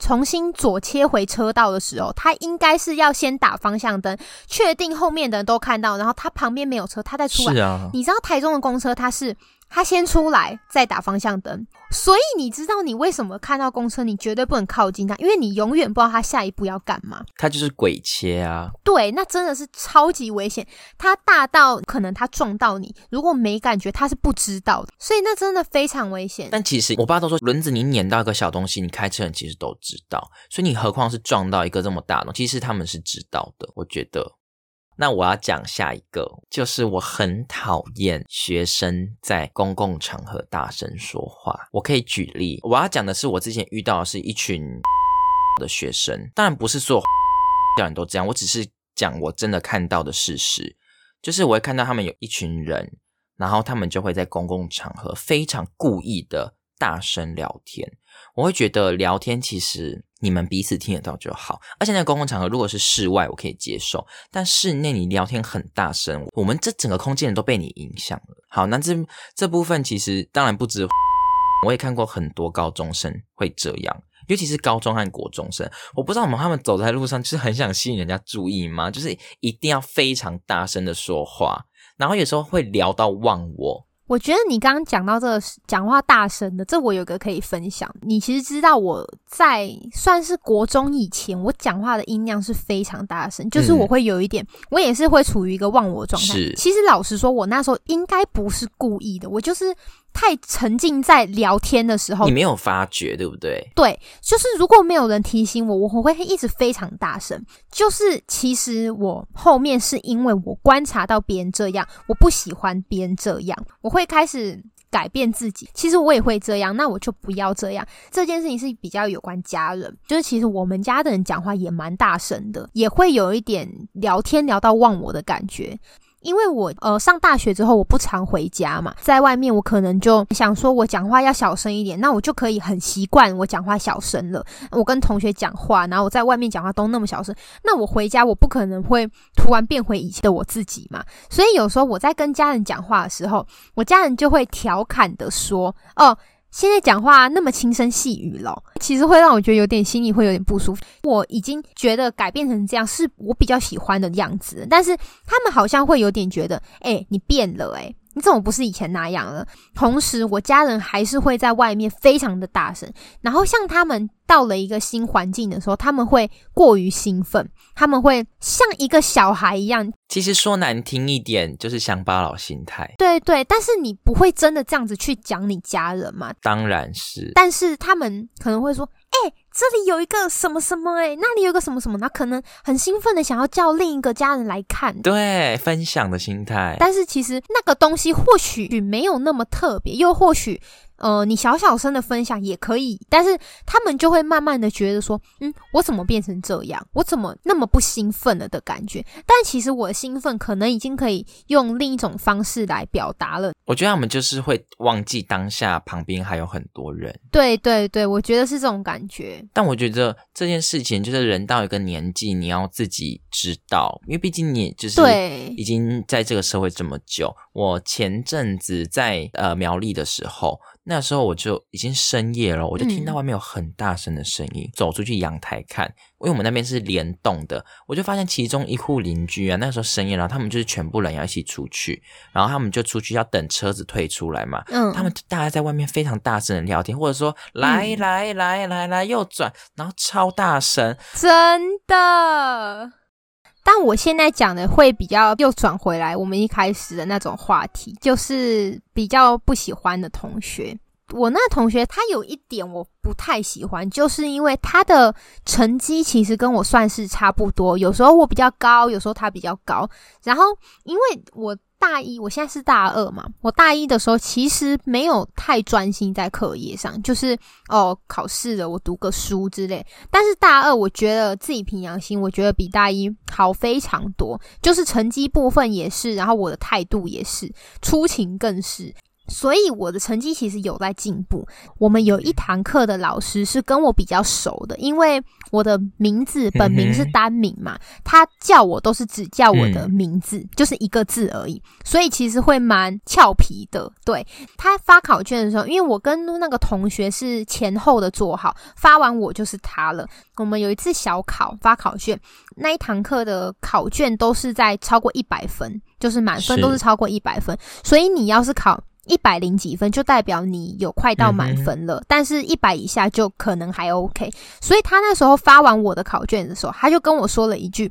重新左切回车道的时候，他应该是要先打方向灯，确定后面的人都看到，然后他旁边没有车，他再出来是。啊，你知道台中的公车，它是它先出来再打方向灯，所以你知道你为什么看到公车你绝对不能靠近它，因为你永远不知道它下一步要干嘛。它就是鬼切啊。对，那真的是超级危险。它大到可能它撞到你，如果没感觉，它是不知道的，所以那真的非常危险。但其实我爸都说，轮子你碾到一个小东西，你开车人其实都知道，所以你何况是撞到一个这么大的，其实他们是知道的。我觉得。那我要讲下一个，就是我很讨厌学生在公共场合大声说话。我可以举例，我要讲的是我之前遇到的是一群的学生，当然不是所有人都这样，我只是讲我真的看到的事实，就是我会看到他们有一群人，然后他们就会在公共场合非常故意的大声聊天。我会觉得聊天其实你们彼此听得到就好，而且那个公共场合如果是室外，我可以接受，但室内你聊天很大声，我们这整个空间都被你影响了。好，那这这部分其实当然不止，我也看过很多高中生会这样。尤其是高中和国中生，我不知道我们他们走在路上，就是很想吸引人家注意吗？就是一定要非常大声的说话，然后有时候会聊到忘我。我觉得你刚刚讲到这个讲话大声的，这我有个可以分享。你其实知道我在算是国中以前，我讲话的音量是非常大声，就是我会有一点，我也是会处于一个忘我状态。其实老实说，我那时候应该不是故意的，我就是太沉浸在聊天的时候你，没有发觉，对不对？对，就是如果没有人提醒我，我会一直非常大声。就是其实我后面是因为我观察到别人这样，我不喜欢别人这样，我会会开始改变自己。其实我也会这样，那我就不要这样。这件事情是比较有关家人，就是其实我们家的人讲话也蛮大声的，也会有一点聊天聊到忘我的感觉。因为我呃上大学之后我不常回家嘛，在外面我可能就想说我讲话要小声一点，那我就可以很习惯我讲话小声了。我跟同学讲话，然后我在外面讲话都那么小声，那我回家我不可能会突然变回以前的我自己嘛。所以有时候我在跟家人讲话的时候，我家人就会调侃的说：“哦。”现在讲话那么轻声细语了，其实会让我觉得有点心里会有点不舒服。我已经觉得改变成这样是我比较喜欢的样子，但是他们好像会有点觉得，哎、你变了、哎，你怎么不是以前那样了？同时，我家人还是会在外面非常的大声，然后像他们到了一个新环境的时候，他们会过于兴奋，他们会像一个小孩一样，其实说难听一点，就是乡巴佬心态。对对，但是你不会真的这样子去讲你家人嘛？当然是，但是他们可能会说：“哎、这里有一个什么什么、哎，那里有一个什么什么。”那可能很兴奋的想要叫另一个家人来看。对分享的心态。但是其实那个东西或许没有那么特别，又或许呃你小小声的分享也可以，但是他们就会慢慢的觉得说，嗯，我怎么变成这样？我怎么那么不兴奋了的感觉？但其实我的兴奋可能已经可以用另一种方式来表达了。我觉得他们就是会忘记当下旁边还有很多人。对对对，我觉得是这种感觉。但我觉得这件事情就是人到一个年纪，你要自己知道，因为毕竟你就是对已经在这个社会这么久。我前阵子在呃苗栗的时候，那时候我就已经深夜了，我就听到嗯。外面有很大声的声音，走出去阳台看，因为我们那边是联动的，我就发现其中一户邻居啊，那时候深夜，然后他们就是全部人要一起出去，然后他们就出去要等车子退出来嘛，嗯，他们大家在外面非常大声的聊天，或者说来嗯。来来来来右转，然后超大声，真的。但我现在讲的会比较又转回来，我们一开始的那种话题，就是比较不喜欢的同学。我那同学他有一点我不太喜欢，就是因为他的成绩其实跟我算是差不多，有时候我比较高，有时候他比较高。然后因为我大一，我现在是大二嘛，我大一的时候其实没有太专心在课业上，就是哦考试了，我读个书之类。但是大二，我觉得自己凭良心，我觉得比大一好非常多，就是成绩部分也是，然后我的态度也是，出勤更是。所以我的成绩其实有在进步。我们有一堂课的老师是跟我比较熟的，因为我的名字本名是单名嘛，他叫我都是只叫我的名字，就是一个字而已，所以其实会蛮俏皮的。对他发考卷的时候，因为我跟那个同学是前后的坐好，发完我就是他了。我们有一次小考发考卷，那一堂课的考卷都是在超过一百分，就是满分都是超过一百分，所以你要是考。一百零几分就代表你有快到满分了，但是一百以下就可能还 OK。所以他那时候发完我的考卷的时候，他就跟我说了一句，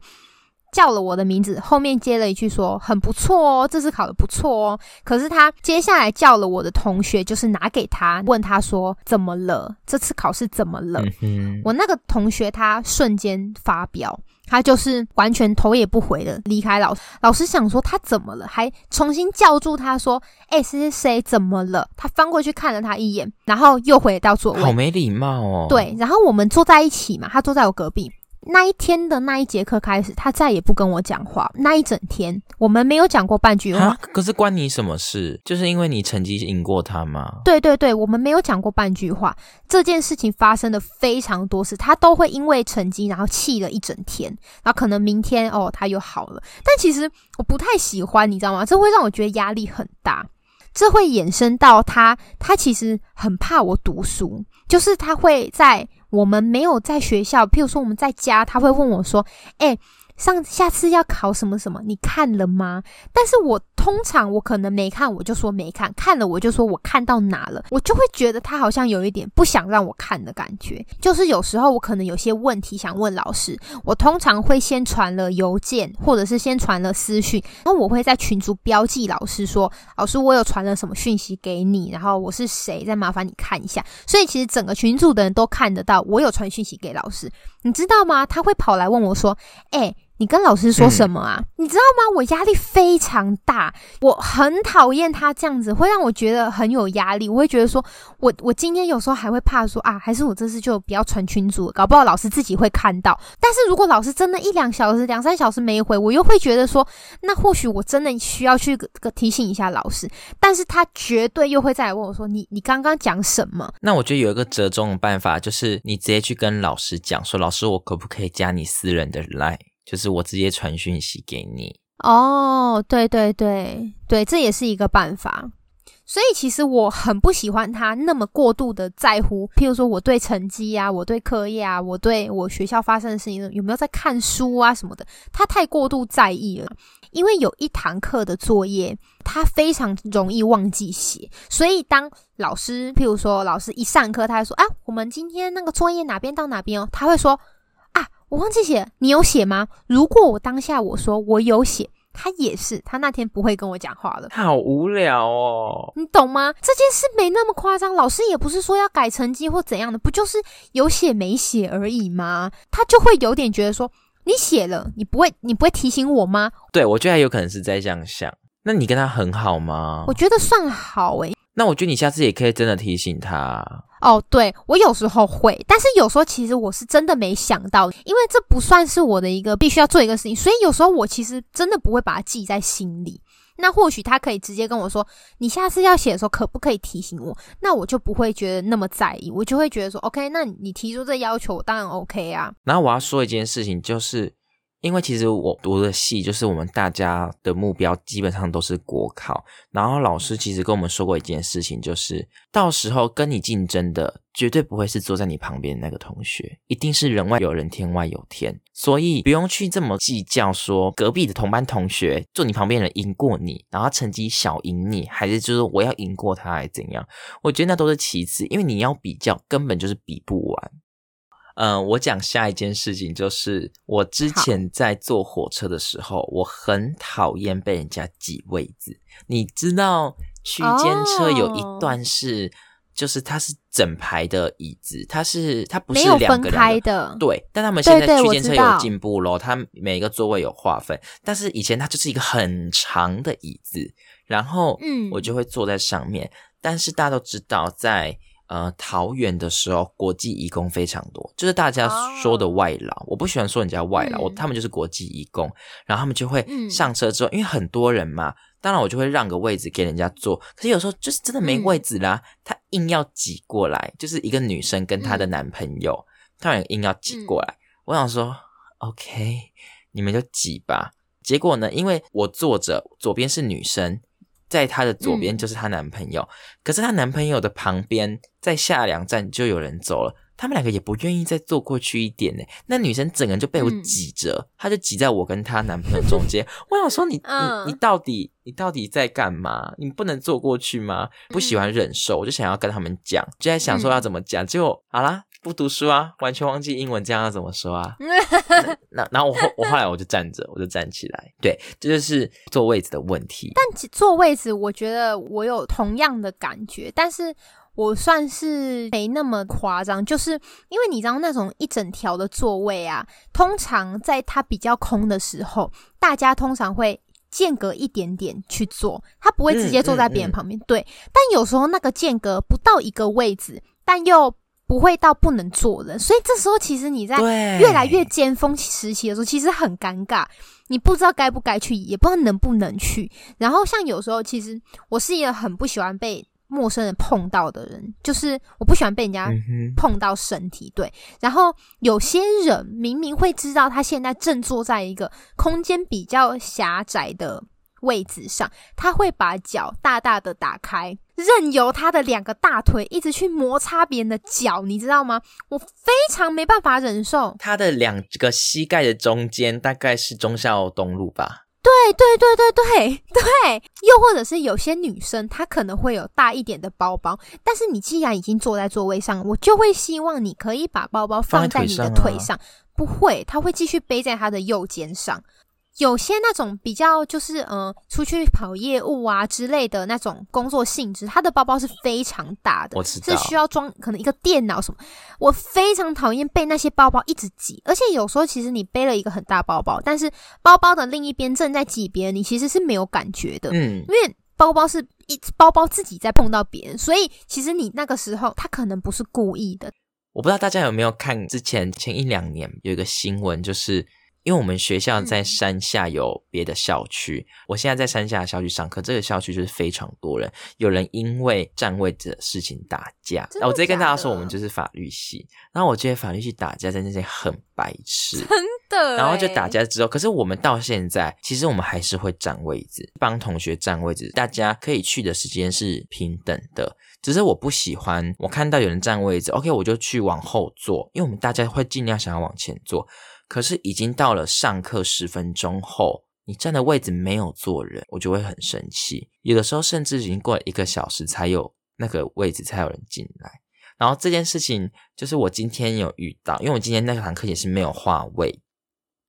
叫了我的名字，后面接了一句说很不错哦，这次考的不错哦。可是他接下来叫了我的同学，就是拿给他，问他说怎么了？这次考试怎么了？嗯，我那个同学他瞬间发飙，他就是完全头也不回的离开老师。老师想说他怎么了，还重新叫住他说：“哎、谁谁谁怎么了？”他翻过去看了他一眼，然后又回到座位。好没礼貌哦。，对，然后我们坐在一起嘛，他坐在我隔壁。那一天的那一节课开始，他再也不跟我讲话。那一整天，我们没有讲过半句话啊。，可是关你什么事？就是因为你成绩赢过他吗？对对对，我们没有讲过半句话。这件事情发生的非常多次，他都会因为成绩然后气了一整天，然后可能明天哦他又好了。但其实我不太喜欢，你知道吗？这会让我觉得压力很大。这会衍生到他，他其实很怕我读书，就是他会在我们没有在学校，譬如说我们在家，他会问我说：“哎、上下次要考什么什么，你看了吗？”但是我通常我可能没看，我就说没看；看了我就说我看到哪了，我就会觉得他好像有一点不想让我看的感觉。就是有时候我可能有些问题想问老师，我通常会先传了邮件，或者是先传了私讯，然后我会在群组标记老师说：“老师，我有传了什么讯息给你，然后我是谁，再麻烦你看一下。”所以其实整个群组的人都看得到我有传讯息给老师，你知道吗？他会跑来问我说：“哎、你跟老师说什么啊？你知道吗？我压力非常大，我很讨厌他这样子，会让我觉得很有压力。我会觉得说，我我今天有时候还会怕说啊，还是我这次就不要传群组了，搞不好老师自己会看到。但是如果老师真的一两小时、两三小时没回，我又会觉得说，那或许我真的需要去提醒一下老师。但是他绝对又会再来问我说，你你刚刚讲什么？那我觉得有一个折中的办法，就是你直接去跟老师讲说，老师，我可不可以加你私人的 line？就是我直接传讯息给你。哦，对对对对，这也是一个办法。所以其实我很不喜欢他那么过度的在乎，譬如说我对成绩啊，我对课业啊，我对我学校发生的事情有没有在看书啊什么的，他太过度在意了。因为有一堂课的作业，他非常容易忘记写，所以当老师，譬如说老师一上课，他会说啊，我们今天那个作业哪边到哪边哦，他会说，我忘记写，你有写吗？如果我当下我说我有写。他也是，他那天不会跟我讲话了，好无聊哦。你懂吗？这件事没那么夸张，老师也不是说要改成绩或怎样的，不就是有写没写而已吗？他就会有点觉得说，你写了，你不会，你不会提醒我吗？对，我觉得还有可能是在这样想。那你跟他很好吗我？觉得算好诶、那我觉得你下次也可以真的提醒他。哦，对我有时候会，但是有时候其实我是真的没想到，因为这不算是我的一个必须要做一个事情，所以有时候我其实真的不会把它记在心里。那或许他可以直接跟我说，你下次要写的时候可不可以提醒我？那我就不会觉得那么在意，我就会觉得说，OK，那你提出这要求，我当然 OK 啊。然后我要说一件事情，就是因为其实我读的系就是我们大家的目标基本上都是国考，然后老师其实跟我们说过一件事情，就是到时候跟你竞争的绝对不会是坐在你旁边的那个同学，一定是人外有人，天外有天，所以不用去这么计较说隔壁的同班同学坐你旁边的人赢过你，然后成绩小赢你，还是就是我要赢过他，还是怎样？我觉得那都是其次，因为你要比较根本就是比不完。嗯，我讲下一件事情，就是我之前在坐火车的时候，我很讨厌被人家挤位子。你知道区间车有一段是，就是它是整排的椅子，它是它不是两个开的，对。但他们现在区间车有进步咯，它每个座位有划分，但是以前它就是一个很长的椅子，然后嗯，我就会坐在上面。但是大家都知道，在呃，桃园的时候，国际义工非常多，就是大家说的外劳。我不喜欢说人家外劳，我他们就是国际义工。然后他们就会上车之后，因为很多人嘛，当然我就会让个位置给人家坐。可是有时候就是真的没位置啦，他硬要挤过来，就是一个女生跟她的男朋友，他们硬要挤过来。我想说，OK，你们就挤吧。结果呢，因为我坐着左边是女生。在她的左边就是她男朋友，可是她男朋友的旁边，在下两站就有人走了，他们两个也不愿意再坐过去一点呢。那女生整个人就被我挤着，她就挤在我跟她男朋友中间。我想说，你你你到底你到底在干嘛？你不能坐过去吗？不喜欢忍受，我就想要跟他们讲，就在想说要怎么讲，结果好啦。不读书啊，完全忘记英文，这样要怎么说啊？那然后我我后来我就站着，我就站起来。对，这就是坐位置的问题。但坐位置，我觉得我有同样的感觉，但是我算是没那么夸张，就是因为你知道那种一整条的座位啊，通常在它比较空的时候，大家通常会间隔一点点去坐，他不会直接坐在别人旁边。对，但有时候那个间隔不到一个位置，但又。不会到不能做人，所以这时候其实你在越来越尖峰时期的时候，其实很尴尬，你不知道该不该去，也不知道能不能去。然后像有时候，其实我是一个很不喜欢被陌生人碰到的人，就是我不喜欢被人家碰到身体。对，然后有些人明明会知道他现在正坐在一个空间比较狭窄的。位置上，他会把脚大大的打开，任由他的两个大腿一直去摩擦别人的脚，你知道吗？我非常没办法忍受。他的两个膝盖的中间大概是忠孝东路吧？对对对对对 对。又或者是有些女生，她可能会有大一点的包包，但是你既然已经坐在座位上，我就会希望你可以把包包放在你的腿上。不会，他会继续背在他的右肩上。有些那种比较就是呃出去跑业务啊之类的那种工作性质，他的包包是非常大的，是需要装可能一个电脑什么。我非常讨厌被那些包包一直挤，而且有时候其实你背了一个很大包包，但是包包的另一边正在挤别人，你其实是没有感觉的，嗯，因为包包是一包包自己在碰到别人，所以其实你那个时候他可能不是故意的。我不知道大家有没有看之前前一两年有一个新闻，就是。因为我们学校在山下有别的校区，我现在在山下校区上课，这个校区就是非常多人，有人因为占位的事情打架。我直接跟大家说，我们就是法律系，然后我觉得法律系打架在那些很白痴，真的。然后就打架之后，可是我们到现在，其实我们还是会占位置，帮同学占位置，大家可以去的时间是平等的。只是我不喜欢，我看到有人占位置，OK，我就去往后坐，因为我们大家会尽量想要往前坐。可是已经到了上课十分钟后，你站的位置没有坐人，我就会很生气。有的时候甚至已经过了一个小时才有那个位置才有人进来。然后这件事情就是我今天有遇到，因为我今天那堂课也是没有划位。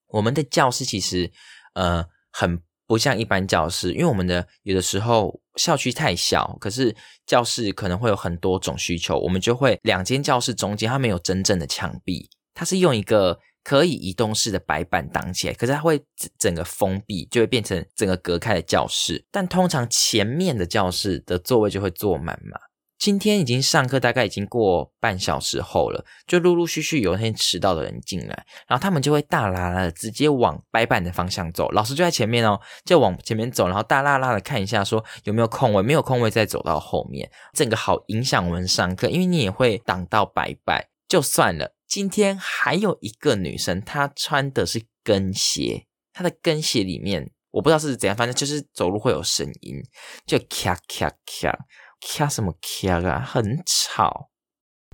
我们的教室其实呃很不像一般教室，因为我们的有的时候校区太小，可是教室可能会有很多种需求，我们就会两间教室中间它没有真正的墙壁，它是用一个。可以移动式的白板挡起来，可是它会整整个封闭，就会变成整个隔开的教室。但通常前面的教室的座位就会坐满嘛。今天已经上课，大概已经过半小时后了，就陆陆续续有那些迟到的人进来，然后他们就会大啦啦的直接往白板的方向走，老师就在前面哦，就往前面走，然后大啦啦的看一下说有没有空位，没有空位再走到后面，整个好影响我们上课，因为你也会挡到白板，就算了。今天还有一个女生，她穿的是跟鞋，她的跟鞋里面我不知道是怎样，反正就是走路会有声音，就咔咔咔咔什么咔啊，很吵。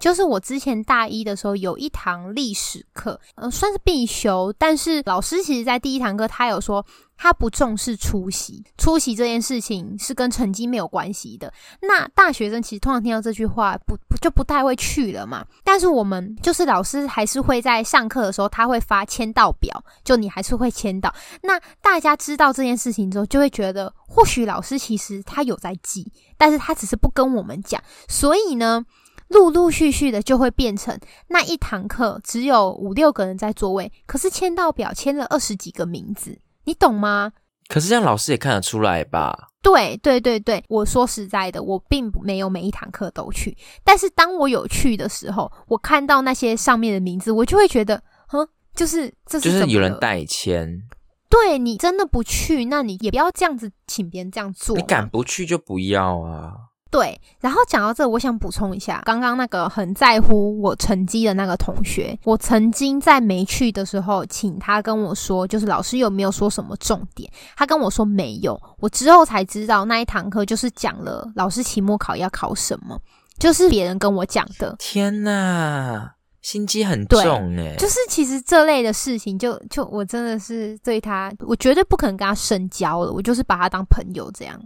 就是我之前大一的时候有一堂历史课，呃，算是必修，但是老师其实在第一堂课他有说他不重视出席，出席这件事情是跟成绩没有关系的。那大学生其实通常听到这句话不不就不太会去了嘛。但是我们就是老师还是会在上课的时候他会发签到表，就你还是会签到。那大家知道这件事情之后，就会觉得或许老师其实他有在记，但是他只是不跟我们讲，所以呢。陆陆续续的就会变成那一堂课只有五六个人在座位，可是签到表签了二十几个名字，你懂吗？可是这样老师也看得出来吧？对对对对，我说实在的，我并没有每一堂课都去，但是当我有去的时候，我看到那些上面的名字，我就会觉得，哼，就是这是就是有人代签。对你真的不去，那你也不要这样子请别人这样做。你敢不去就不要啊。对，然后讲到这，我想补充一下，刚刚那个很在乎我成绩的那个同学，我曾经在没去的时候，请他跟我说，就是老师有没有说什么重点？他跟我说没有，我之后才知道那一堂课就是讲了老师期末考要考什么，就是别人跟我讲的。天哪，心机很重哎！就是其实这类的事情，就就我真的是对他，我绝对不可能跟他深交了，我就是把他当朋友这样。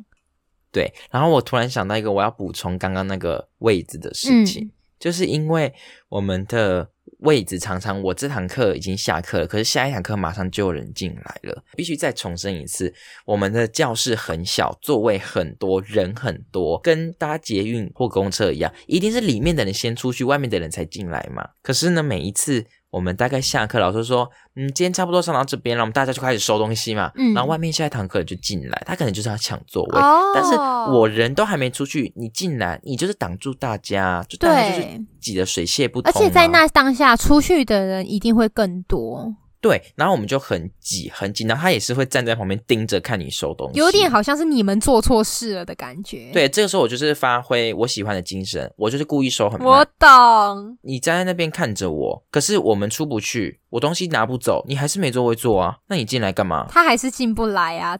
对，然后我突然想到一个我要补充刚刚那个位置的事情，就是因为我们的位置常常我这堂课已经下课了，可是下一堂课马上就有人进来了，必须再重申一次，我们的教室很小，座位很多，人很多，跟搭捷运或公车一样，一定是里面的人先出去，外面的人才进来嘛。可是呢，每一次。我们大概下课，老师说，嗯，今天差不多上到这边了，我们大家就开始收东西嘛。嗯，然后外面下一堂课就进来，他可能就是要抢座位。哦，但是我人都还没出去，你进来，你就是挡住大家，就大家就是挤得水泄不通。而且在那当下，出去的人一定会更多。对，然后我们就很挤很挤，然后他也是会站在旁边盯着看你收东西，有点好像是你们做错事了的感觉。对，这个时候我就是发挥我喜欢的精神，我就是故意收很慢。我懂。你站在那边看着我，可是我们出不去，我东西拿不走，你还是没座位坐啊？那你进来干嘛？他还是进不来啊。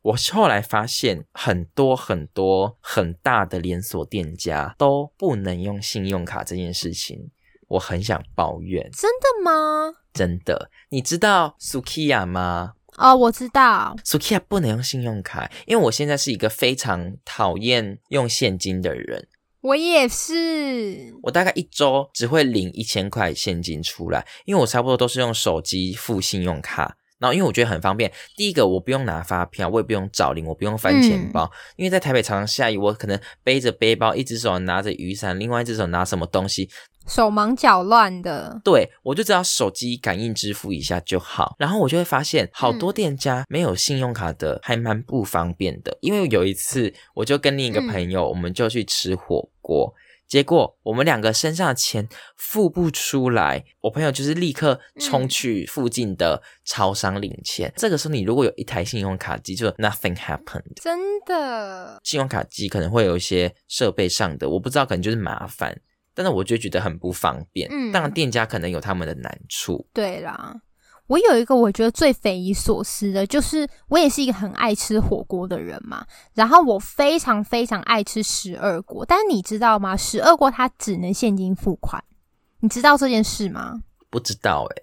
我后来发现，很多很多很大的连锁店家都不能用信用卡这件事情。我很想抱怨，真的吗？真的，你知道 Sukiya 吗？哦，我知道，Sukiya 不能用信用卡，因为我现在是一个非常讨厌用现金的人。我也是，我大概一周只会领一千块现金出来，因为我差不多都是用手机付信用卡。然后，因为我觉得很方便，第一个我不用拿发票，我也不用找零，我不用翻钱包。因为在台北常常下雨，我可能背着背包，一只手拿着雨伞，另外一只手拿什么东西。手忙脚乱的，对我就只要手机感应支付一下就好，然后我就会发现好多店家没有信用卡的，还蛮不方便的。因为有一次，我就跟另一个朋友，我们就去吃火锅，结果我们两个身上的钱付不出来，我朋友就是立刻冲去附近的超商领钱。这个时候，你如果有一台信用卡机，就 nothing happened，真的，信用卡机可能会有一些设备上的，我不知道，可能就是麻烦。但是我就觉得很不方便，嗯，当然店家可能有他们的难处。对啦，我有一个我觉得最匪夷所思的，就是我也是一个很爱吃火锅的人嘛，然后我非常非常爱吃十二锅，但是你知道吗？十二锅它只能现金付款，你知道这件事吗？不知道哎。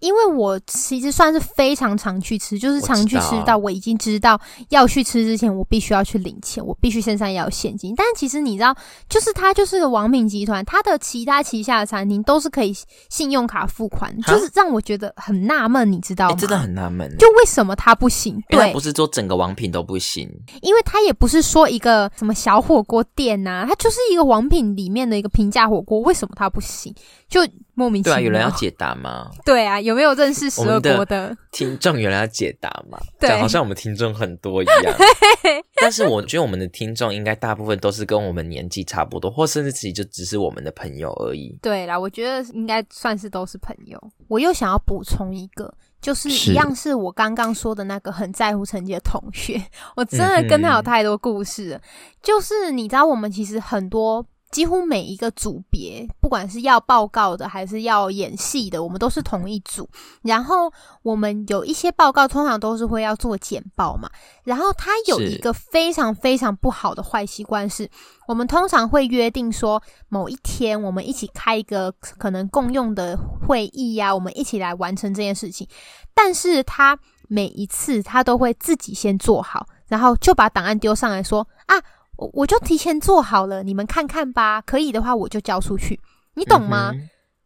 因为我其实算是非常常去吃，就是常去吃到我已经知道要去吃之前，我必须要去领钱，我必须身上要有现金。但其实你知道，就是它就是个王品集团，它的其他旗下的餐厅都是可以信用卡付款，就是让我觉得很纳闷，你知道吗？真的很纳闷，就为什么它不行？对，不是说整个王品都不行，因为它也不是说一个什么小火锅店呐，它就是一个王品里面的一个平价火锅，为什么它不行？就莫名其妙。对啊，有人要解答吗？对啊，有没有认识十二国的听众？有人要解答吗？对好像我们听众很多一样。但是我觉得我们的听众应该大部分都是跟我们年纪差不多，或甚至自己就只是我们的朋友而已。对啦，我觉得应该算是都是朋友。我又想要补充一个，就是一样是我刚刚说的那个很在乎成绩的同学，我真的跟他有太多故事。就是你知道，我们其实很多。几乎每一个组别，不管是要报告的还是要演戏的，我们都是同一组。然后我们有一些报告，通常都是会要做简报嘛。然后他有一个非常非常不好的坏习惯，是我们通常会约定说，某一天我们一起开一个可能共用的会议呀，我们一起来完成这件事情。但是他每一次他都会自己先做好，然后就把档案丢上来说啊。我我就提前做好了，你们看看吧。可以的话，我就交出去，你懂吗？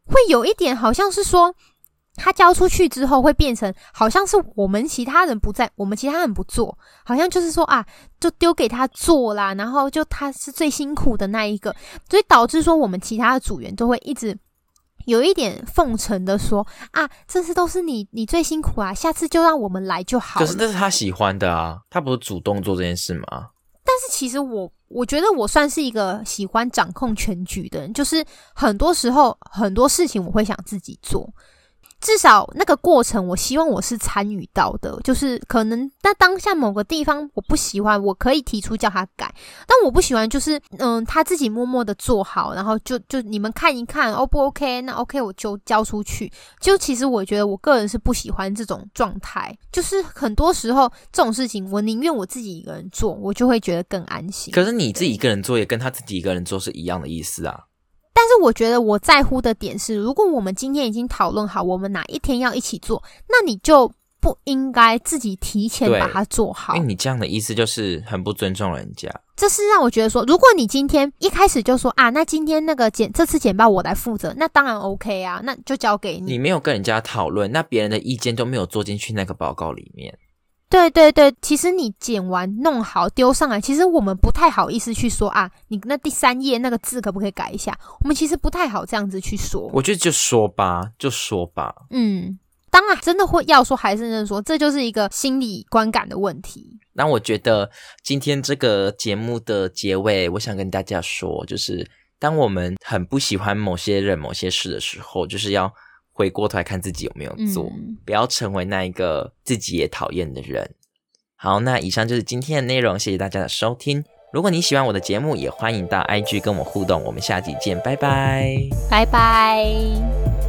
会有一点好像是说，他交出去之后会变成好像是我们其他人不在，我们其他人不做，好像就是说啊，就丢给他做啦，然后就他是最辛苦的那一个，所以导致说我们其他的组员都会一直有一点奉承的说啊，这次都是你你最辛苦啊，下次就让我们来就好。可是那是他喜欢的啊，他不是主动做这件事吗？但是其实我我觉得我算是一个喜欢掌控全局的人，就是很多时候很多事情我会想自己做。至少那个过程，我希望我是参与到的。就是可能在当下某个地方我不喜欢，我可以提出叫他改。但我不喜欢，就是嗯，他自己默默的做好，然后就就你们看一看，O 不 OK？那 OK 我就交出去。就其实我觉得我个人是不喜欢这种状态。就是很多时候这种事情，我宁愿我自己一个人做，我就会觉得更安心。可是你自己一个人做，也跟他自己一个人做是一样的意思啊。但是我觉得我在乎的点是，如果我们今天已经讨论好，我们哪一天要一起做，那你就不应该自己提前把它做好。因为你这样的意思就是很不尊重人家。这是让我觉得说，如果你今天一开始就说啊，那今天那个简这次简报我来负责，那当然 OK 啊，那就交给你。你没有跟人家讨论，那别人的意见都没有做进去那个报告里面。对对对，其实你剪完弄好丢上来，其实我们不太好意思去说啊，你那第三页那个字可不可以改一下？我们其实不太好这样子去说。我觉得就说吧，就说吧。嗯，当然真的会要说还是认说，这就是一个心理观感的问题。那我觉得今天这个节目的结尾，我想跟大家说，就是当我们很不喜欢某些人、某些事的时候，就是要。回过头来看自己有没有做，不要成为那一个自己也讨厌的人。好，那以上就是今天的内容，谢谢大家的收听。如果你喜欢我的节目，也欢迎到 IG 跟我互动。我们下集见，拜拜，拜拜。